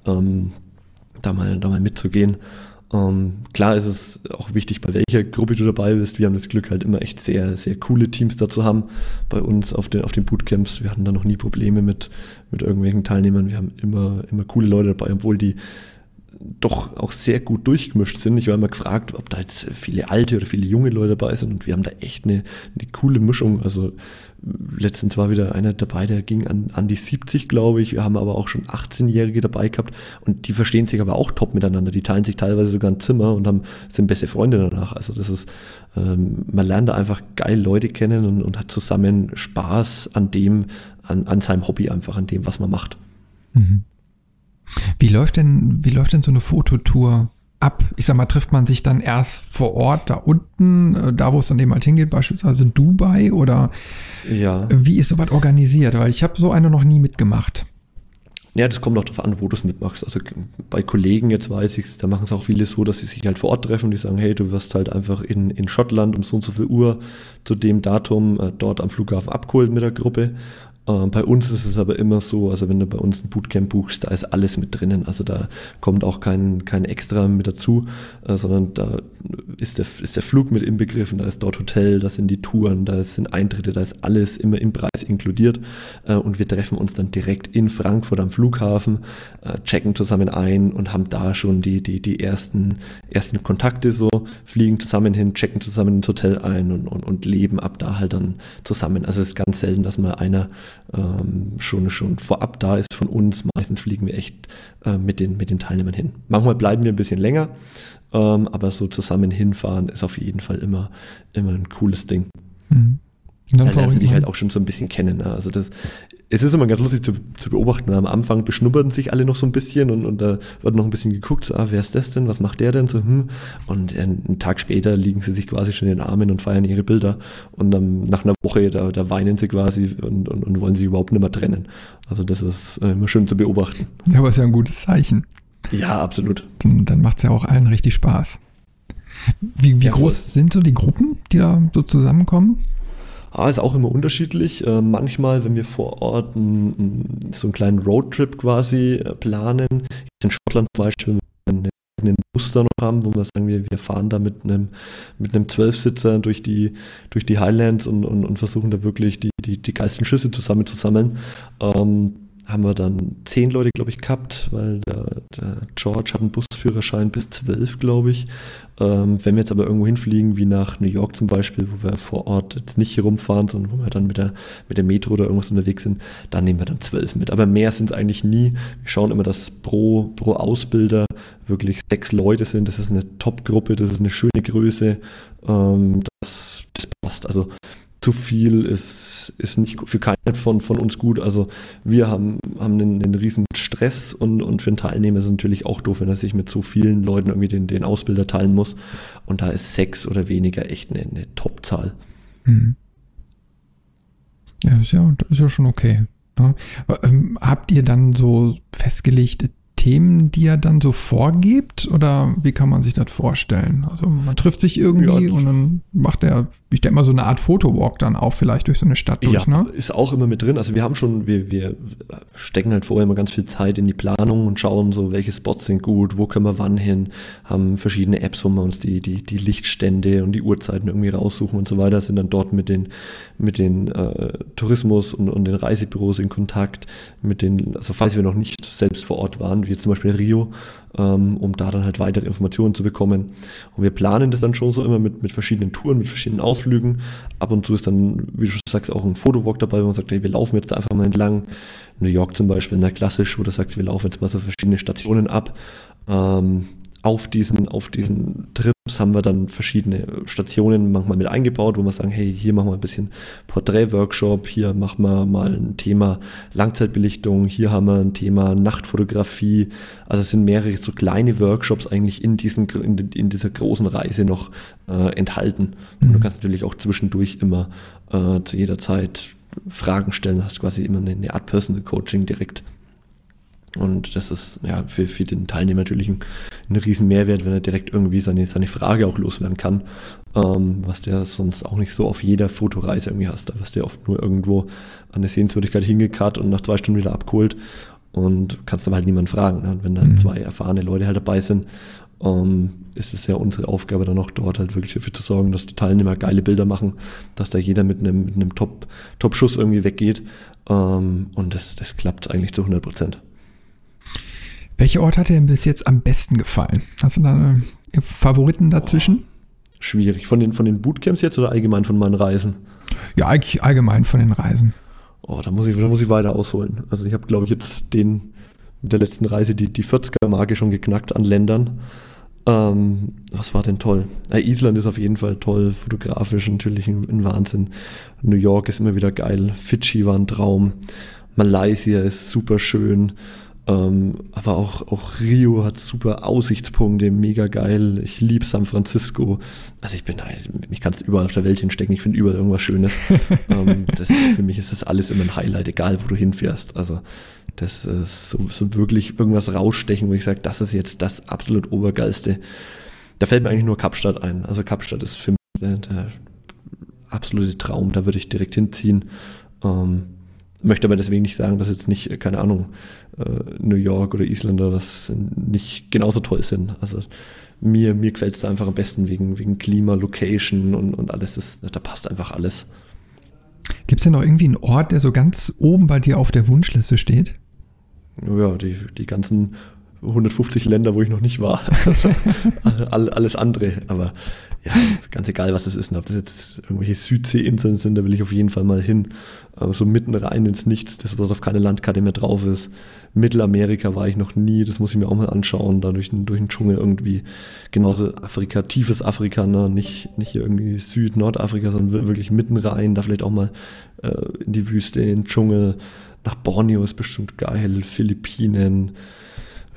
ähm, da mal, da mal mitzugehen. Ähm, klar ist es auch wichtig, bei welcher Gruppe du dabei bist. Wir haben das Glück, halt immer echt sehr, sehr coole Teams da zu haben. Bei uns auf den, auf den Bootcamps, wir hatten da noch nie Probleme mit, mit irgendwelchen Teilnehmern. Wir haben immer, immer coole Leute dabei, obwohl die doch auch sehr gut durchgemischt sind. Ich war immer gefragt, ob da jetzt viele alte oder viele junge Leute dabei sind und wir haben da echt eine, eine coole Mischung. Also letztens war wieder einer dabei, der ging an, an die 70, glaube ich. Wir haben aber auch schon 18-Jährige dabei gehabt und die verstehen sich aber auch top miteinander. Die teilen sich teilweise sogar ein Zimmer und haben, sind beste Freunde danach. Also das ist, ähm, man lernt da einfach geil Leute kennen und, und hat zusammen Spaß an dem, an, an seinem Hobby einfach, an dem, was man macht. Mhm. Wie läuft denn, wie läuft denn so eine Fototour ab? Ich sag mal, trifft man sich dann erst vor Ort da unten, äh, da wo es dann eben halt hingeht, beispielsweise Dubai oder ja. wie ist sowas organisiert? Weil ich habe so eine noch nie mitgemacht. Ja, das kommt auch darauf an, wo du es mitmachst. Also bei Kollegen, jetzt weiß ich da machen es auch viele so, dass sie sich halt vor Ort treffen und die sagen, hey, du wirst halt einfach in, in Schottland um so und so viel Uhr zu dem Datum äh, dort am Flughafen abgeholt mit der Gruppe. Äh, bei uns ist es aber immer so, also wenn du bei uns ein Bootcamp buchst, da ist alles mit drinnen. Also da kommt auch kein, kein Extra mit dazu, äh, sondern da ist der, ist der Flug mit inbegriffen, da ist dort Hotel, da sind die Touren, da sind Eintritte, da ist alles immer im Preis inkludiert. Äh, und wir treffen uns dann direkt in Frankfurt am Flughafen, äh, checken zusammen ein und haben da schon die, die, die ersten, ersten Kontakte so, fliegen zusammen hin, checken zusammen ins Hotel ein und, und, und leben ab da halt dann zusammen. Also es ist ganz selten, dass mal einer ähm, schon, schon vorab da ist von uns. Meistens fliegen wir echt äh, mit, den, mit den Teilnehmern hin. Manchmal bleiben wir ein bisschen länger, ähm, aber so zusammen hinfahren ist auf jeden Fall immer, immer ein cooles Ding. Mhm. Und dann da lernst du dich halt auch schon so ein bisschen kennen. Ne? Also das, es ist immer ganz lustig zu, zu beobachten. Am Anfang beschnupperten sich alle noch so ein bisschen und, und da wird noch ein bisschen geguckt, so, ah, wer ist das denn? Was macht der denn? So, hm. Und einen Tag später liegen sie sich quasi schon in den Armen und feiern ihre Bilder. Und dann nach einer Woche, da, da weinen sie quasi und, und, und wollen sich überhaupt nicht mehr trennen. Also das ist äh, immer schön zu beobachten. Ja, aber ist ja ein gutes Zeichen. Ja, absolut. Dann, dann macht es ja auch allen richtig Spaß. Wie, wie ja, groß sind so die Gruppen, die da so zusammenkommen? Ah, ist auch immer unterschiedlich. Äh, manchmal, wenn wir vor Ort so einen kleinen Roadtrip quasi äh, planen, in Schottland zum Beispiel, wenn wir einen Bus noch haben, wo wir sagen, wir, wir fahren da mit einem, mit einem Zwölfsitzer durch die, durch die Highlands und, und, und versuchen da wirklich die, die, die geilsten Schüsse zusammenzusammeln. Ähm, haben wir dann zehn Leute, glaube ich, gehabt, weil der, der, George hat einen Busführerschein bis zwölf, glaube ich. Ähm, wenn wir jetzt aber irgendwo hinfliegen, wie nach New York zum Beispiel, wo wir vor Ort jetzt nicht hier rumfahren, sondern wo wir dann mit der, mit der Metro oder irgendwas unterwegs sind, dann nehmen wir dann zwölf mit. Aber mehr sind es eigentlich nie. Wir schauen immer, dass pro, pro Ausbilder wirklich sechs Leute sind. Das ist eine Top-Gruppe, das ist eine schöne Größe. Ähm, das, das passt. Also zu viel ist, ist nicht für keinen von, von uns gut. Also wir haben, haben einen, einen riesen Stress und, und für einen Teilnehmer ist es natürlich auch doof, wenn er sich mit so vielen Leuten irgendwie den, den Ausbilder teilen muss. Und da ist sechs oder weniger echt eine, eine Top-Zahl. Mhm. Ja, ist ja, ist ja schon okay. Ja. Ähm, habt ihr dann so festgelegte Themen, die er dann so vorgibt? Oder wie kann man sich das vorstellen? Also man trifft sich irgendwie ja, und dann macht er, ich denke mal, so eine Art Fotowalk dann auch vielleicht durch so eine Stadt durch, ja, ne? ist auch immer mit drin. Also wir haben schon, wir, wir stecken halt vorher immer ganz viel Zeit in die Planung und schauen so, welche Spots sind gut, wo können wir wann hin, haben verschiedene Apps, wo wir uns die, die, die Lichtstände und die Uhrzeiten irgendwie raussuchen und so weiter, sind dann dort mit den, mit den äh, Tourismus und, und den Reisebüros in Kontakt, mit den, also falls wir noch nicht selbst vor Ort waren, wie zum Beispiel Rio, ähm, um da dann halt weitere Informationen zu bekommen. Und wir planen das dann schon so immer mit, mit verschiedenen Touren, mit verschiedenen Ausflügen. Ab und zu ist dann, wie du sagst, auch ein Fotowalk dabei, wo man sagt, hey, wir laufen jetzt einfach mal entlang. New York zum Beispiel, na klassisch, wo du sagst, wir laufen jetzt mal so verschiedene Stationen ab. Ähm, auf diesen, auf diesen Trips haben wir dann verschiedene Stationen manchmal mit eingebaut, wo wir sagen, hey, hier machen wir ein bisschen Porträt-Workshop, hier machen wir mal ein Thema Langzeitbelichtung, hier haben wir ein Thema Nachtfotografie. Also es sind mehrere so kleine Workshops eigentlich in, diesen, in, in dieser großen Reise noch äh, enthalten. Mhm. Und du mhm. kannst natürlich auch zwischendurch immer äh, zu jeder Zeit Fragen stellen, hast quasi immer eine, eine Art Personal Coaching direkt. Und das ist ja für, für den Teilnehmer natürlich ein, ein riesen Mehrwert, wenn er direkt irgendwie seine, seine Frage auch loswerden kann, ähm, was der sonst auch nicht so auf jeder Fotoreise irgendwie hast. Da wirst du ja oft nur irgendwo an eine Sehenswürdigkeit hingekarrt und nach zwei Stunden wieder abgeholt und kannst aber halt niemanden fragen. Ne? Und wenn dann mhm. zwei erfahrene Leute halt dabei sind, ähm, ist es ja unsere Aufgabe dann auch dort halt wirklich dafür zu sorgen, dass die Teilnehmer geile Bilder machen, dass da jeder mit einem, mit einem Top, Top-Schuss irgendwie weggeht. Ähm, und das, das klappt eigentlich zu 100 Prozent. Welcher Ort hat dir bis jetzt am besten gefallen? Hast du da Favoriten dazwischen? Oh, schwierig. Von den, von den Bootcamps jetzt oder allgemein von meinen Reisen? Ja, eigentlich allgemein von den Reisen. Oh, da muss ich, da muss ich weiter ausholen. Also ich habe, glaube ich, jetzt den mit der letzten Reise die, die 40er-Marke schon geknackt an Ländern. Ähm, was war denn toll? Ja, Island ist auf jeden Fall toll, fotografisch natürlich ein, ein, Wahnsinn. New York ist immer wieder geil. Fidschi war ein Traum. Malaysia ist super schön. Ähm, aber auch, auch Rio hat super Aussichtspunkte, mega geil. Ich liebe San Francisco. Also ich bin, mich kannst überall auf der Welt hinstecken. Ich finde überall irgendwas Schönes. [laughs] ähm, das, für mich ist das alles immer ein Highlight, egal wo du hinfährst. Also das ist so, so wirklich irgendwas rausstechen, wo ich sage, das ist jetzt das absolut Obergeilste. Da fällt mir eigentlich nur Kapstadt ein. Also Kapstadt ist für mich der, der absolute Traum. Da würde ich direkt hinziehen. Ähm, möchte aber deswegen nicht sagen, dass jetzt nicht, keine Ahnung, äh, New York oder Island oder was nicht genauso toll sind. Also mir, mir gefällt es da einfach am besten wegen, wegen Klima, Location und, und alles. Das, da passt einfach alles. Gibt es denn noch irgendwie einen Ort, der so ganz oben bei dir auf der Wunschliste steht? Ja, die, die ganzen 150 Länder, wo ich noch nicht war. [laughs] Also, alles andere. Aber ja, ganz egal, was das ist. Und ob das jetzt irgendwelche Südseeinseln sind, da will ich auf jeden Fall mal hin. So mitten rein ins Nichts, das, was auf keiner Landkarte mehr drauf ist. Mittelamerika war ich noch nie, das muss ich mir auch mal anschauen, da durch, durch den Dschungel irgendwie. Genauso Afrika, tiefes Afrika, ne? nicht, nicht irgendwie Süd-, Nordafrika, sondern wirklich mitten rein, da vielleicht auch mal äh, in die Wüste, in den Dschungel. Nach Borneo ist bestimmt geil, Philippinen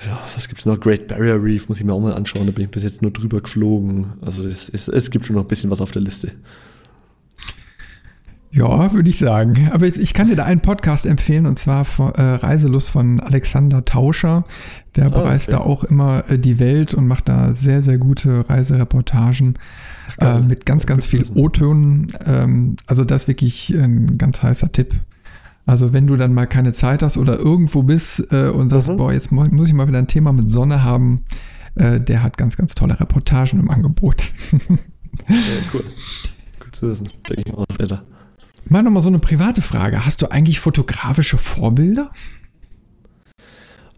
ja, was gibt's noch? Great Barrier Reef muss ich mir auch mal anschauen. Da bin ich bis jetzt nur drüber geflogen. Also es, es, es gibt schon noch ein bisschen was auf der Liste. Ja, würde ich sagen. Aber ich kann dir da einen Podcast empfehlen und zwar von, äh, Reiselust von Alexander Tauscher. Der ah, bereist okay. da auch immer äh, die Welt und macht da sehr, sehr gute Reisereportagen äh, mit ganz, ganz viel O-Tönen. Ähm, also das ist wirklich ein ganz heißer Tipp. Also wenn du dann mal keine Zeit hast oder irgendwo bist äh, und sagst, mhm. boah, jetzt muss ich mal wieder ein Thema mit Sonne haben, äh, der hat ganz, ganz tolle Reportagen im Angebot. ja, cool. Gut zu wissen. Denke ich mal später. Mal nochmal so eine private Frage. Hast du eigentlich fotografische Vorbilder?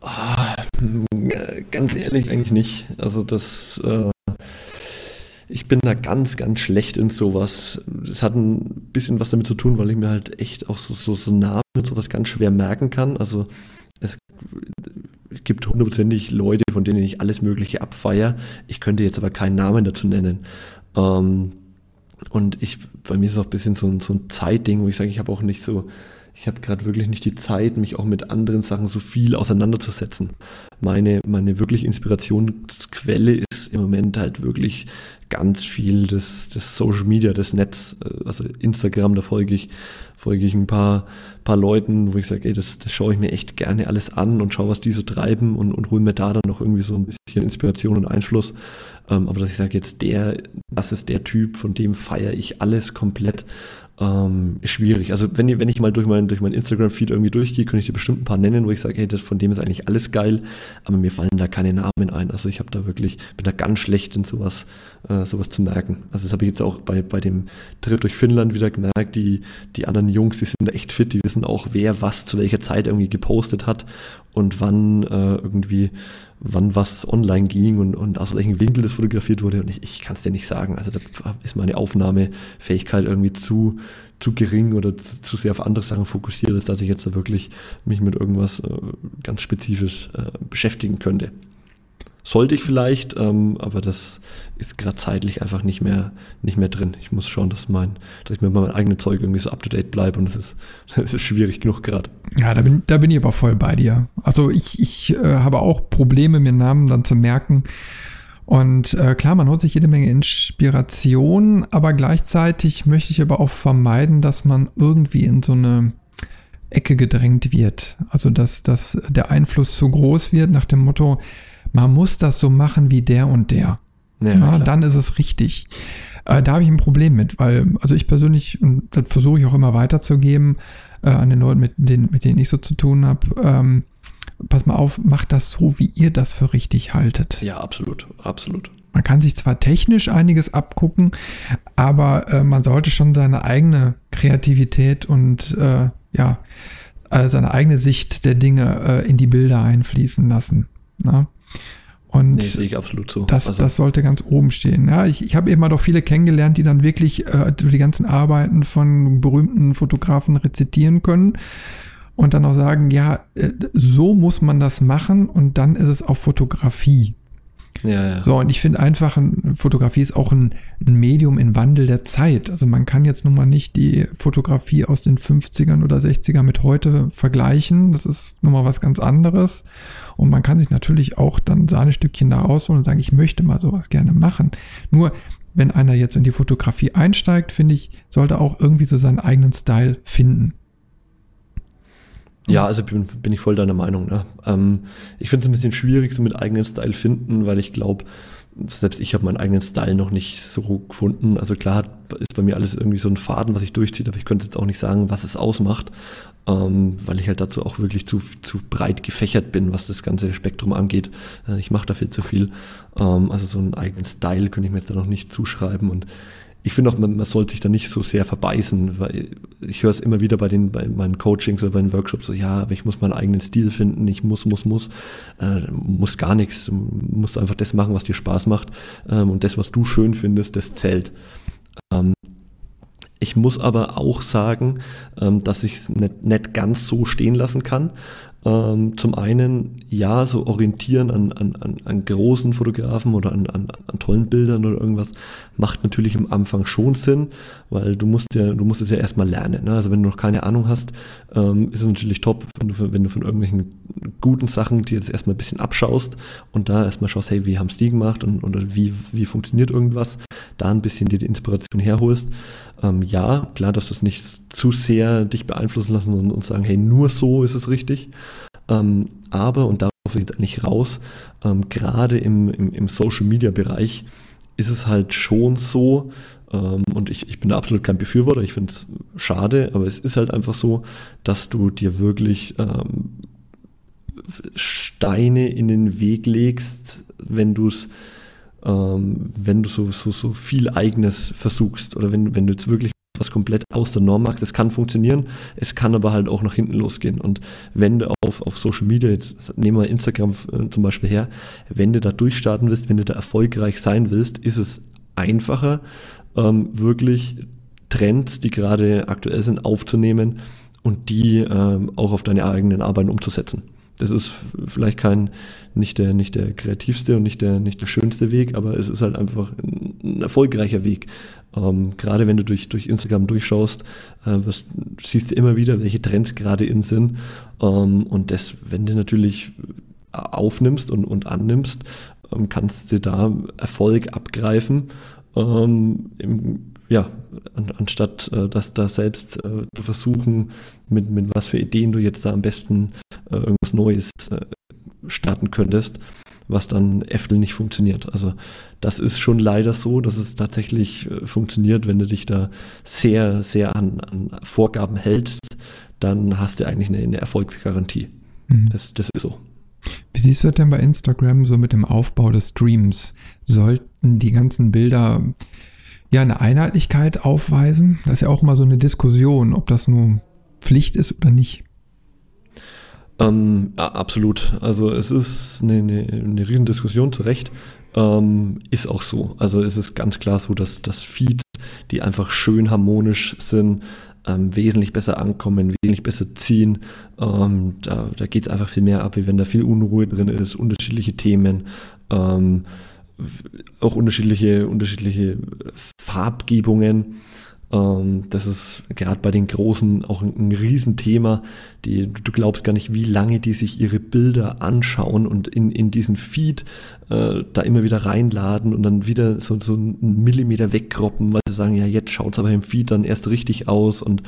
Oh, ganz ehrlich, eigentlich nicht. Also das äh, ich bin da ganz, ganz schlecht in sowas. Das hat ein bisschen was damit zu tun, weil ich mir halt echt auch so, so, so Namen und sowas ganz schwer merken kann. Also es gibt hundertprozentig Leute, von denen ich alles Mögliche abfeier. Ich könnte jetzt aber keinen Namen dazu nennen. Ähm, und ich, bei mir ist es auch ein bisschen so, ein, so ein Zeitding, wo ich sage, ich habe auch nicht so, ich habe gerade wirklich nicht die Zeit, mich auch mit anderen Sachen so viel auseinanderzusetzen. Meine, meine wirklich Inspirationsquelle ist im Moment halt wirklich ganz viel das, das Social Media, das Netz, äh, also Instagram, da folge ich, folge ich ein paar, paar Leuten, wo ich sage, ey, das, das schaue ich mir echt gerne alles an und schaue, was die so treiben und, und hole mir da dann noch irgendwie so ein bisschen Inspiration und Einfluss. Ähm, aber dass ich sage, jetzt der, das ist der Typ, von dem feiere ich alles komplett ähm, schwierig. Also wenn, wenn ich mal durch mein, durch mein Instagram-Feed irgendwie durchgehe, könnte ich dir bestimmt ein paar nennen, wo ich sage, hey, das, von dem ist eigentlich alles geil, aber mir fallen da keine Namen ein. Also ich habe da wirklich, bin da ganz schlecht in sowas, äh, sowas zu merken. Also das habe ich jetzt auch bei, bei dem Trip durch Finnland wieder gemerkt, die, die anderen Jungs, die sind da echt fit, die wissen auch, wer was zu welcher Zeit irgendwie gepostet hat und wann äh, irgendwie wann was online ging und, und aus welchem Winkel das fotografiert wurde. Und ich, ich kann es dir nicht sagen. Also da ist meine Aufnahmefähigkeit irgendwie zu, zu gering oder zu, sehr auf andere Sachen fokussiert dass ich jetzt da wirklich mich mit irgendwas äh, ganz spezifisch äh, beschäftigen könnte. Sollte ich vielleicht, ähm, aber das ist gerade zeitlich einfach nicht mehr, nicht mehr drin. Ich muss schauen, dass, mein, dass ich mit meinem eigenen Zeug irgendwie so up to date bleibe und das ist, [laughs] ist schwierig genug gerade. Ja, da bin, da bin ich aber voll bei dir. Also ich, ich äh, habe auch Probleme, mir Namen dann zu merken. Und äh, klar, man holt sich jede Menge Inspiration, aber gleichzeitig möchte ich aber auch vermeiden, dass man irgendwie in so eine Ecke gedrängt wird. Also dass, dass der Einfluss zu groß wird nach dem Motto, man muss das so machen wie der und der. Ja, Na, dann ist es richtig. Äh, da habe ich ein Problem mit, weil, also ich persönlich, und das versuche ich auch immer weiterzugeben äh, an den Leuten, mit denen, mit denen ich so zu tun habe, ähm, pass mal auf, macht das so, wie ihr das für richtig haltet. Ja, absolut, absolut. Man kann sich zwar technisch einiges abgucken, aber äh, man sollte schon seine eigene Kreativität und äh, ja, äh, seine eigene Sicht der Dinge äh, in die Bilder einfließen lassen. Na? Und nee, sehe ich absolut so. Das, also. das sollte ganz oben stehen. Ja, ich, ich habe eben mal doch viele kennengelernt, die dann wirklich äh, die ganzen Arbeiten von berühmten Fotografen rezitieren können und dann auch sagen, ja, äh, so muss man das machen und dann ist es auch Fotografie. Ja, ja. So, und ich finde einfach, Fotografie ist auch ein, ein, Medium in Wandel der Zeit. Also man kann jetzt nun mal nicht die Fotografie aus den 50ern oder 60ern mit heute vergleichen. Das ist nun mal was ganz anderes. Und man kann sich natürlich auch dann Sahnestückchen da rausholen und sagen, ich möchte mal sowas gerne machen. Nur, wenn einer jetzt in die Fotografie einsteigt, finde ich, sollte auch irgendwie so seinen eigenen Style finden. Ja, also bin, bin ich voll deiner Meinung. Ne? Ähm, ich finde es ein bisschen schwierig, so mit eigenen Style finden, weil ich glaube, selbst ich habe meinen eigenen Style noch nicht so gefunden. Also klar ist bei mir alles irgendwie so ein Faden, was ich durchzieht, aber ich könnte jetzt auch nicht sagen, was es ausmacht, ähm, weil ich halt dazu auch wirklich zu, zu breit gefächert bin, was das ganze Spektrum angeht. Äh, ich mache dafür zu viel. Ähm, also so einen eigenen Style könnte ich mir jetzt da noch nicht zuschreiben und ich finde auch, man, man sollte sich da nicht so sehr verbeißen, weil ich höre es immer wieder bei, den, bei meinen Coachings oder bei den Workshops so, ja, aber ich muss meinen eigenen Stil finden, ich muss, muss, muss, äh, muss gar nichts, du musst einfach das machen, was dir Spaß macht ähm, und das, was du schön findest, das zählt. Ähm, ich muss aber auch sagen, ähm, dass ich es nicht, nicht ganz so stehen lassen kann. Ähm, zum einen, ja, so orientieren an, an, an großen Fotografen oder an, an, an tollen Bildern oder irgendwas macht natürlich am Anfang schon Sinn, weil du musst ja, du musst es ja erstmal lernen. Ne? Also wenn du noch keine Ahnung hast, ähm, ist es natürlich top, wenn du, wenn du von irgendwelchen guten Sachen dir jetzt erstmal ein bisschen abschaust und da erstmal schaust, hey, wie haben es die gemacht und oder wie, wie funktioniert irgendwas, da ein bisschen dir die Inspiration herholst. Ähm, ja, klar, dass du es nicht zu sehr dich beeinflussen lassen und, und sagen, hey, nur so ist es richtig. Ähm, aber, und darauf ist jetzt eigentlich raus, ähm, gerade im, im, im Social-Media-Bereich ist es halt schon so, ähm, und ich, ich bin absolut kein Befürworter, ich finde es schade, aber es ist halt einfach so, dass du dir wirklich ähm, Steine in den Weg legst, wenn du es ähm, wenn du so, so, so viel Eigenes versuchst oder wenn, wenn du jetzt wirklich was komplett aus der Norm machst. Es kann funktionieren, es kann aber halt auch nach hinten losgehen. Und wenn du auf, auf Social Media, jetzt nehmen wir Instagram äh, zum Beispiel her, wenn du da durchstarten willst, wenn du da erfolgreich sein willst, ist es einfacher, ähm, wirklich Trends, die gerade aktuell sind, aufzunehmen und die ähm, auch auf deine eigenen Arbeiten umzusetzen. Das ist vielleicht kein, nicht der, nicht der kreativste und nicht der, nicht der schönste Weg, aber es ist halt einfach ein erfolgreicher Weg. Ähm, gerade wenn du durch, durch Instagram durchschaust, äh, was, siehst du immer wieder, welche Trends gerade in sind. Ähm, und das, wenn du natürlich aufnimmst und, und annimmst, ähm, kannst du da Erfolg abgreifen. Ähm, im, ja, an, anstatt äh, das da selbst äh, zu versuchen, mit, mit was für Ideen du jetzt da am besten äh, irgendwas Neues äh, starten könntest, was dann Äftel nicht funktioniert. Also das ist schon leider so, dass es tatsächlich äh, funktioniert, wenn du dich da sehr, sehr an, an Vorgaben hältst, dann hast du eigentlich eine, eine Erfolgsgarantie. Mhm. Das, das ist so. Wie siehst du das denn bei Instagram so mit dem Aufbau des Streams? Sollten die ganzen Bilder ja eine Einheitlichkeit aufweisen. Das ist ja auch immer so eine Diskussion, ob das nur Pflicht ist oder nicht. Ähm, absolut. Also es ist eine, eine, eine Riesendiskussion, zu Recht. Ähm, ist auch so. Also es ist ganz klar so, dass, dass Feeds, die einfach schön harmonisch sind, ähm, wesentlich besser ankommen, wesentlich besser ziehen. Ähm, da da geht es einfach viel mehr ab, wie wenn da viel Unruhe drin ist, unterschiedliche Themen. Ähm, auch unterschiedliche, unterschiedliche Farbgebungen. Ähm, das ist gerade bei den Großen auch ein, ein Riesenthema. Die, du glaubst gar nicht, wie lange die sich ihre Bilder anschauen und in, in diesen Feed äh, da immer wieder reinladen und dann wieder so, so einen Millimeter wegkroppen, weil sie sagen, ja, jetzt schaut es aber im Feed dann erst richtig aus und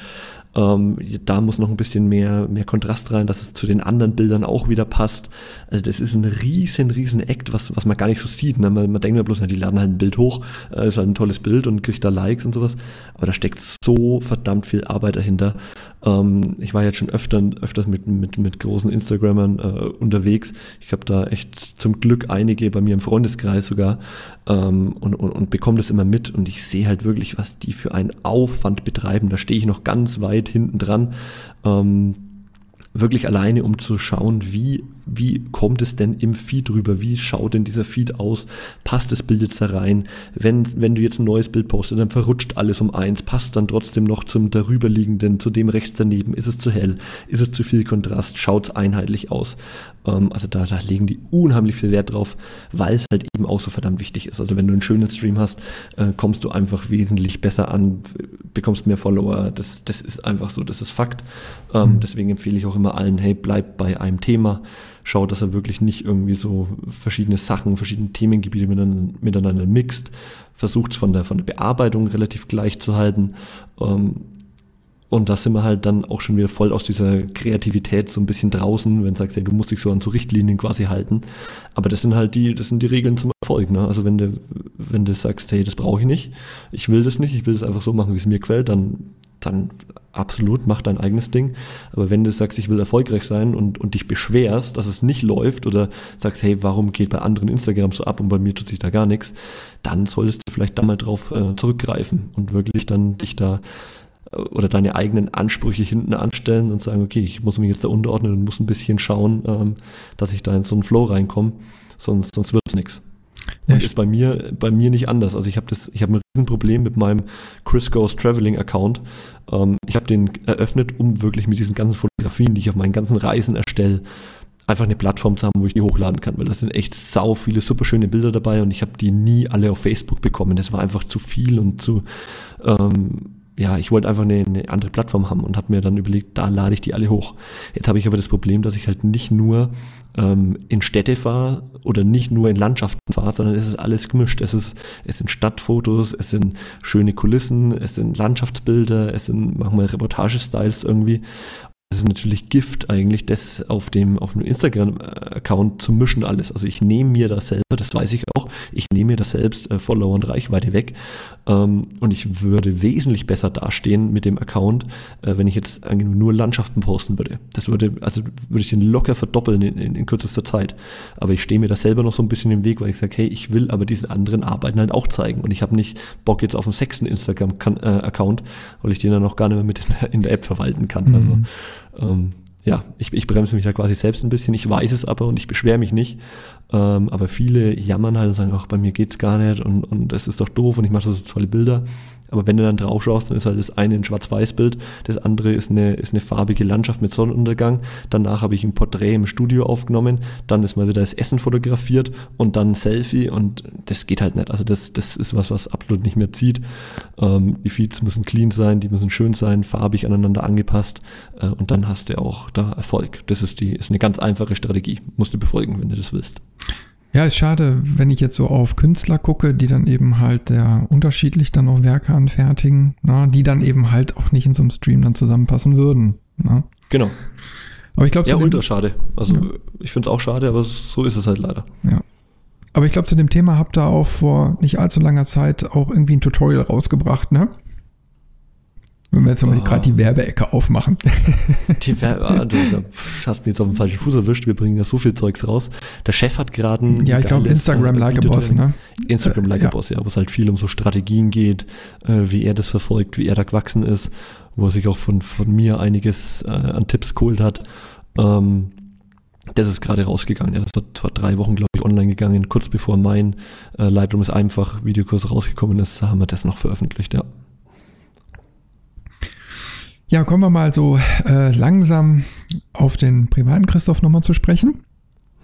ähm, da muss noch ein bisschen mehr, mehr Kontrast rein, dass es zu den anderen Bildern auch wieder passt. Also das ist ein riesen, riesen Act, was, was man gar nicht so sieht. Ne? Man, man denkt ja bloß, na, die laden halt ein Bild hoch, äh, ist halt ein tolles Bild und kriegt da Likes und sowas. Aber da steckt so verdammt viel Arbeit dahinter. Ähm, ich war jetzt schon öfter, öfters mit, mit, mit großen Instagrammern äh, unterwegs. Ich habe da echt zum Glück einige bei mir im Freundeskreis sogar ähm, und, und, und bekomme das immer mit und ich sehe halt wirklich, was die für einen Aufwand betreiben. Da stehe ich noch ganz weit weit hinten dran. Ähm, wirklich alleine, um zu schauen, wie, wie kommt es denn im Feed rüber? Wie schaut denn dieser Feed aus? Passt das Bild jetzt da rein? Wenn, wenn du jetzt ein neues Bild postest, dann verrutscht alles um eins, passt dann trotzdem noch zum darüberliegenden, zu dem rechts daneben. Ist es zu hell? Ist es zu viel Kontrast? Schaut es einheitlich aus? Ähm, also da, da legen die unheimlich viel Wert drauf, weil es halt eben auch so verdammt wichtig ist. Also wenn du einen schönen Stream hast, äh, kommst du einfach wesentlich besser an, bekommst mehr Follower. Das, das ist einfach so, das ist Fakt. Ähm, mhm. Deswegen empfehle ich auch immer allen, hey, bleib bei einem Thema. Schau, dass er wirklich nicht irgendwie so verschiedene Sachen, verschiedene Themengebiete miteinander, miteinander mixt. Versucht es von der, von der Bearbeitung relativ gleich zu halten. Ähm, und da sind wir halt dann auch schon wieder voll aus dieser Kreativität so ein bisschen draußen, wenn du sagst, hey, du musst dich so an so Richtlinien quasi halten. Aber das sind halt die, das sind die Regeln zum Erfolg. Ne? Also wenn du, wenn du sagst, hey, das brauche ich nicht, ich will das nicht, ich will das einfach so machen, wie es mir gefällt, dann, dann absolut, mach dein eigenes Ding. Aber wenn du sagst, ich will erfolgreich sein und, und dich beschwerst, dass es nicht läuft oder sagst, hey, warum geht bei anderen Instagram so ab und bei mir tut sich da gar nichts, dann solltest du vielleicht da mal drauf äh, zurückgreifen und wirklich dann dich da oder deine eigenen Ansprüche hinten anstellen und sagen, okay, ich muss mich jetzt da unterordnen und muss ein bisschen schauen, ähm, dass ich da in so einen Flow reinkomme, sonst, sonst wird es nichts. Ja, ist bei mir, bei mir nicht anders. Also ich habe das, ich habe ein Riesenproblem mit meinem Chris Goes Traveling Account. Ähm, ich habe den eröffnet, um wirklich mit diesen ganzen Fotografien, die ich auf meinen ganzen Reisen erstelle, einfach eine Plattform zu haben, wo ich die hochladen kann, weil da sind echt sau viele super schöne Bilder dabei und ich habe die nie alle auf Facebook bekommen. Das war einfach zu viel und zu ähm, ja, ich wollte einfach eine, eine andere Plattform haben und habe mir dann überlegt, da lade ich die alle hoch. Jetzt habe ich aber das Problem, dass ich halt nicht nur ähm, in Städte fahre oder nicht nur in Landschaften fahre, sondern es ist alles gemischt. Es, ist, es sind Stadtfotos, es sind schöne Kulissen, es sind Landschaftsbilder, es sind manchmal Reportagestyles irgendwie. Das ist natürlich Gift eigentlich, das auf dem, auf dem Instagram-Account zu mischen alles. Also ich nehme mir das selber, das weiß ich auch, ich nehme mir das selbst äh, Follower und Reichweite weg. Ähm, und ich würde wesentlich besser dastehen mit dem Account, äh, wenn ich jetzt nur Landschaften posten würde. Das würde, also würde ich den locker verdoppeln in, in, in kürzester Zeit. Aber ich stehe mir das selber noch so ein bisschen im Weg, weil ich sage, hey, ich will aber diesen anderen Arbeiten halt auch zeigen. Und ich habe nicht Bock jetzt auf einen sechsten Instagram-Account, weil ich den dann noch gar nicht mehr mit in der, in der App verwalten kann. Mhm. Also ähm, ja, ich, ich bremse mich da quasi selbst ein bisschen. Ich weiß es aber und ich beschwere mich nicht. Ähm, aber viele jammern halt und sagen, ach, bei mir geht's gar nicht und, und das ist doch doof und ich mache so tolle Bilder. Aber wenn du dann drauf schaust, dann ist halt das eine ein Schwarz-Weiß-Bild, das andere ist eine, ist eine farbige Landschaft mit Sonnenuntergang. Danach habe ich ein Porträt im Studio aufgenommen, dann ist mal wieder das Essen fotografiert und dann ein Selfie und das geht halt nicht. Also das, das ist was, was absolut nicht mehr zieht. Ähm, die Feeds müssen clean sein, die müssen schön sein, farbig aneinander angepasst äh, und dann hast du auch da Erfolg. Das ist die, ist eine ganz einfache Strategie. Musst du befolgen, wenn du das willst. Ja, ist schade, wenn ich jetzt so auf Künstler gucke, die dann eben halt sehr unterschiedlich dann auch Werke anfertigen, na, die dann eben halt auch nicht in so einem Stream dann zusammenpassen würden. Na. Genau. Aber ich glaube, ja, ultra schade. Also ja. ich finde es auch schade, aber so ist es halt leider. Ja. Aber ich glaube, zu dem Thema habt ihr auch vor nicht allzu langer Zeit auch irgendwie ein Tutorial rausgebracht, ne? Wenn wir jetzt mal oh. gerade die Werbeecke aufmachen. [laughs] Die Werbe, ah, du, da hast mich jetzt auf den falschen Fuß erwischt. Wir bringen da so viel Zeugs raus. Der Chef hat gerade ein. Ja, ich glaube Instagram Like Boss, ne? Instagram Like a Boss, ja, wo es halt viel um so Strategien geht, äh, wie er das verfolgt, wie er da gewachsen ist, wo er sich auch von, von mir einiges äh, an Tipps geholt hat. Ähm, das ist gerade rausgegangen. Ja, das war vor drei Wochen, glaube ich, online gegangen. Kurz bevor mein äh, Lightroom ist einfach Videokurs rausgekommen ist, haben wir das noch veröffentlicht, ja. Ja, kommen wir mal so äh, langsam auf den privaten Christoph nochmal zu sprechen.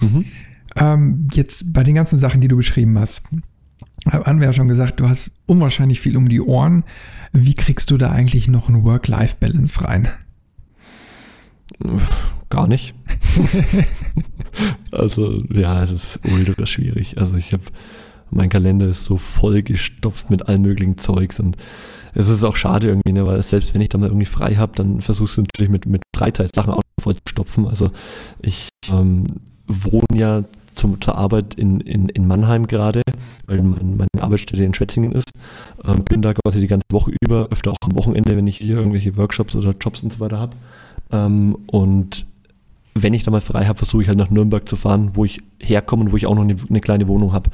Mhm. Ähm, jetzt bei den ganzen Sachen, die du beschrieben hast, haben wir ja schon gesagt, du hast unwahrscheinlich viel um die Ohren. Wie kriegst du da eigentlich noch ein Work-Life-Balance rein? Gar nicht. [laughs] also ja, es ist ultra schwierig. Also ich habe, mein Kalender ist so vollgestopft mit allen möglichen Zeugs und es ist auch schade irgendwie, ne, weil selbst wenn ich da mal irgendwie frei habe, dann versuchst du natürlich mit, mit Freitagssachen auch voll zu stopfen. Also ich ähm, wohne ja zum, zur Arbeit in, in, in Mannheim gerade, weil meine Arbeitsstätte in Schwetzingen ist. Ähm, bin da quasi die ganze Woche über, öfter auch am Wochenende, wenn ich hier irgendwelche Workshops oder Jobs und so weiter habe. Ähm, und wenn ich da mal frei habe, versuche ich halt nach Nürnberg zu fahren, wo ich herkomme und wo ich auch noch eine, eine kleine Wohnung habe.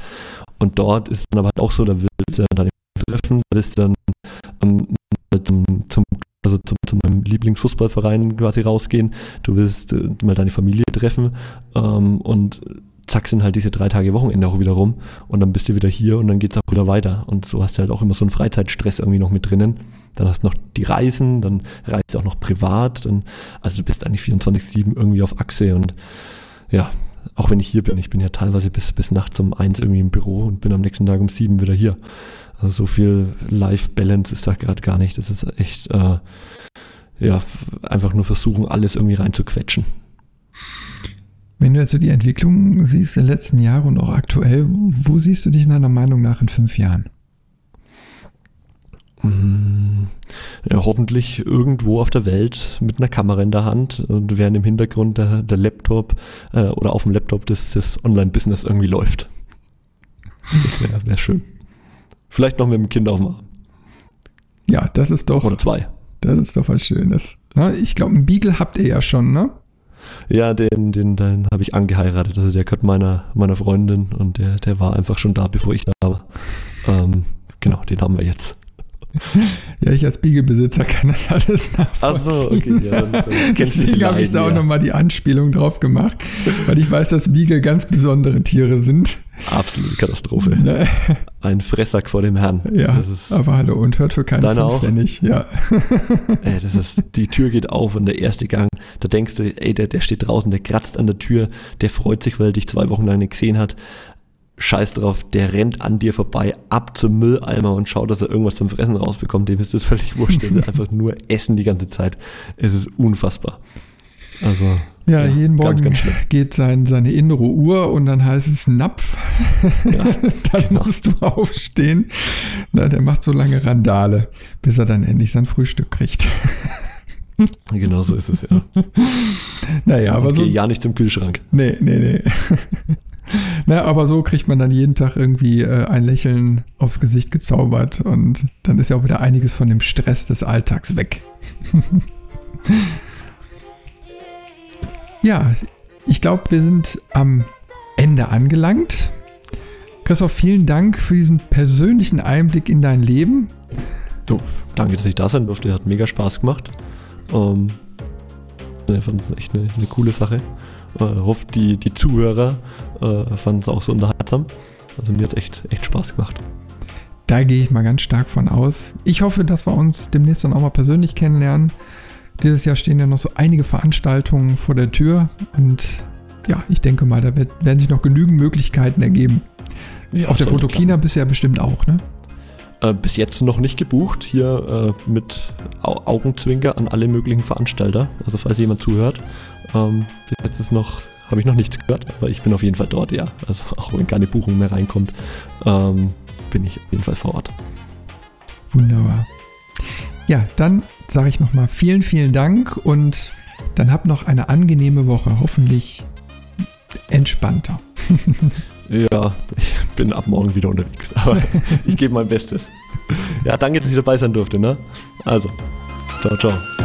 Und dort ist dann aber halt auch so, da willst du dann treffen, da willst du dann zum, zum also zu, zu, meinem Lieblingsfußballverein quasi rausgehen, du willst äh, mal deine Familie treffen ähm, und zack sind halt diese drei Tage Wochenende auch wieder rum und dann bist du wieder hier und dann geht es auch wieder weiter. Und so hast du halt auch immer so einen Freizeitstress irgendwie noch mit drinnen. Dann hast du noch die Reisen, dann reist du auch noch privat. Dann, also du bist eigentlich 24-7 irgendwie auf Achse und ja, auch wenn ich hier bin, ich bin ja teilweise bis, bis nachts um eins irgendwie im Büro und bin am nächsten Tag um sieben wieder hier. Also so viel Life-Balance ist da gerade gar nicht. Das ist echt, äh, ja, einfach nur versuchen, alles irgendwie reinzuquetschen. Wenn du jetzt so die Entwicklung siehst der letzten Jahre und auch aktuell, wo siehst du dich in deiner Meinung nach in fünf Jahren? Mm, ja, hoffentlich irgendwo auf der Welt mit einer Kamera in der Hand und während im Hintergrund der, der Laptop äh, oder auf dem Laptop das, das Online-Business irgendwie läuft. Das wäre wär schön. Vielleicht noch mit dem Kind auf dem Arm. Ja, das ist doch. Oder zwei. Das ist doch was Schönes. Na, ich glaube, einen Beagle habt ihr ja schon, ne? Ja, den, den, den habe ich angeheiratet. Also der gehört meiner, meiner Freundin und der, der war einfach schon da, bevor ich da war. Ähm, genau, den haben wir jetzt. Ja, ich als Beagle-Besitzer kann das alles nachvollziehen. Ach so, okay. Ja, dann, dann [laughs] Deswegen habe ich da auch ja. nochmal die Anspielung drauf gemacht, weil ich weiß, dass Beagle ganz besondere Tiere sind. Absolute Katastrophe. [laughs] Ne? Ein Fressack vor dem Herrn. Ja, aber hallo, und hört für keinen Deine auch? Ja. [laughs] Ey, das ist, die Tür geht auf und der erste Gang, da denkst du, ey, der, der steht draußen, der kratzt an der Tür, der freut sich, weil er dich zwei Wochen lang nicht gesehen hat. Scheiß drauf, der rennt an dir vorbei, ab zum Mülleimer und schaut, dass er irgendwas zum Fressen rausbekommt. Dem ist das völlig [laughs] wurscht. Der will einfach nur essen die ganze Zeit. Es ist unfassbar. Also. Ja, ja jeden Morgen ganz, ganz geht sein, seine innere Uhr und dann heißt es Napf. Ja, [laughs] dann genau. musst du aufstehen. Na, der macht so lange Randale, bis er dann endlich sein Frühstück kriegt. [laughs] Genau so ist es, ja. Naja, aber okay, so. ja nicht zum Kühlschrank. Nee, nee, nee. [laughs] Na, aber so kriegt man dann jeden Tag irgendwie äh, ein Lächeln aufs Gesicht gezaubert und dann ist ja auch wieder einiges von dem Stress des Alltags weg. [laughs] ja, ich glaube, wir sind am Ende angelangt. Christoph, vielen Dank für diesen persönlichen Einblick in dein Leben. Du, danke, dass ich da sein durfte. Hat mega Spaß gemacht. Ähm, ich fand es echt eine, eine coole Sache. Äh, hoffe, die, die Zuhörer äh, fanden es auch so unterhaltsam. Also mir hat es echt, echt Spaß gemacht. Da gehe ich mal ganz stark von aus. Ich hoffe, dass wir uns demnächst dann auch mal persönlich kennenlernen. Dieses Jahr stehen ja noch so einige Veranstaltungen vor der Tür und ja, ich denke mal, da werden sich noch genügend Möglichkeiten ergeben. Ja, Auf der Fotokina bisher bestimmt auch, ne? Äh, bis jetzt noch nicht gebucht, hier äh, mit Au Augenzwinker an alle möglichen Veranstalter. Also falls jemand zuhört, ähm, bis jetzt ist noch, habe ich noch nichts gehört, aber ich bin auf jeden Fall dort, ja. Also auch wenn keine Buchung mehr reinkommt, ähm, bin ich auf jeden Fall vor Ort. Wunderbar. Ja, dann sage ich nochmal vielen, vielen Dank und dann habt noch eine angenehme Woche, hoffentlich entspannter. [laughs] ja, ich bin ab morgen wieder unterwegs, aber ich gebe mein Bestes. Ja, danke, dass ich dabei sein durfte. Ne? Also, ciao, ciao.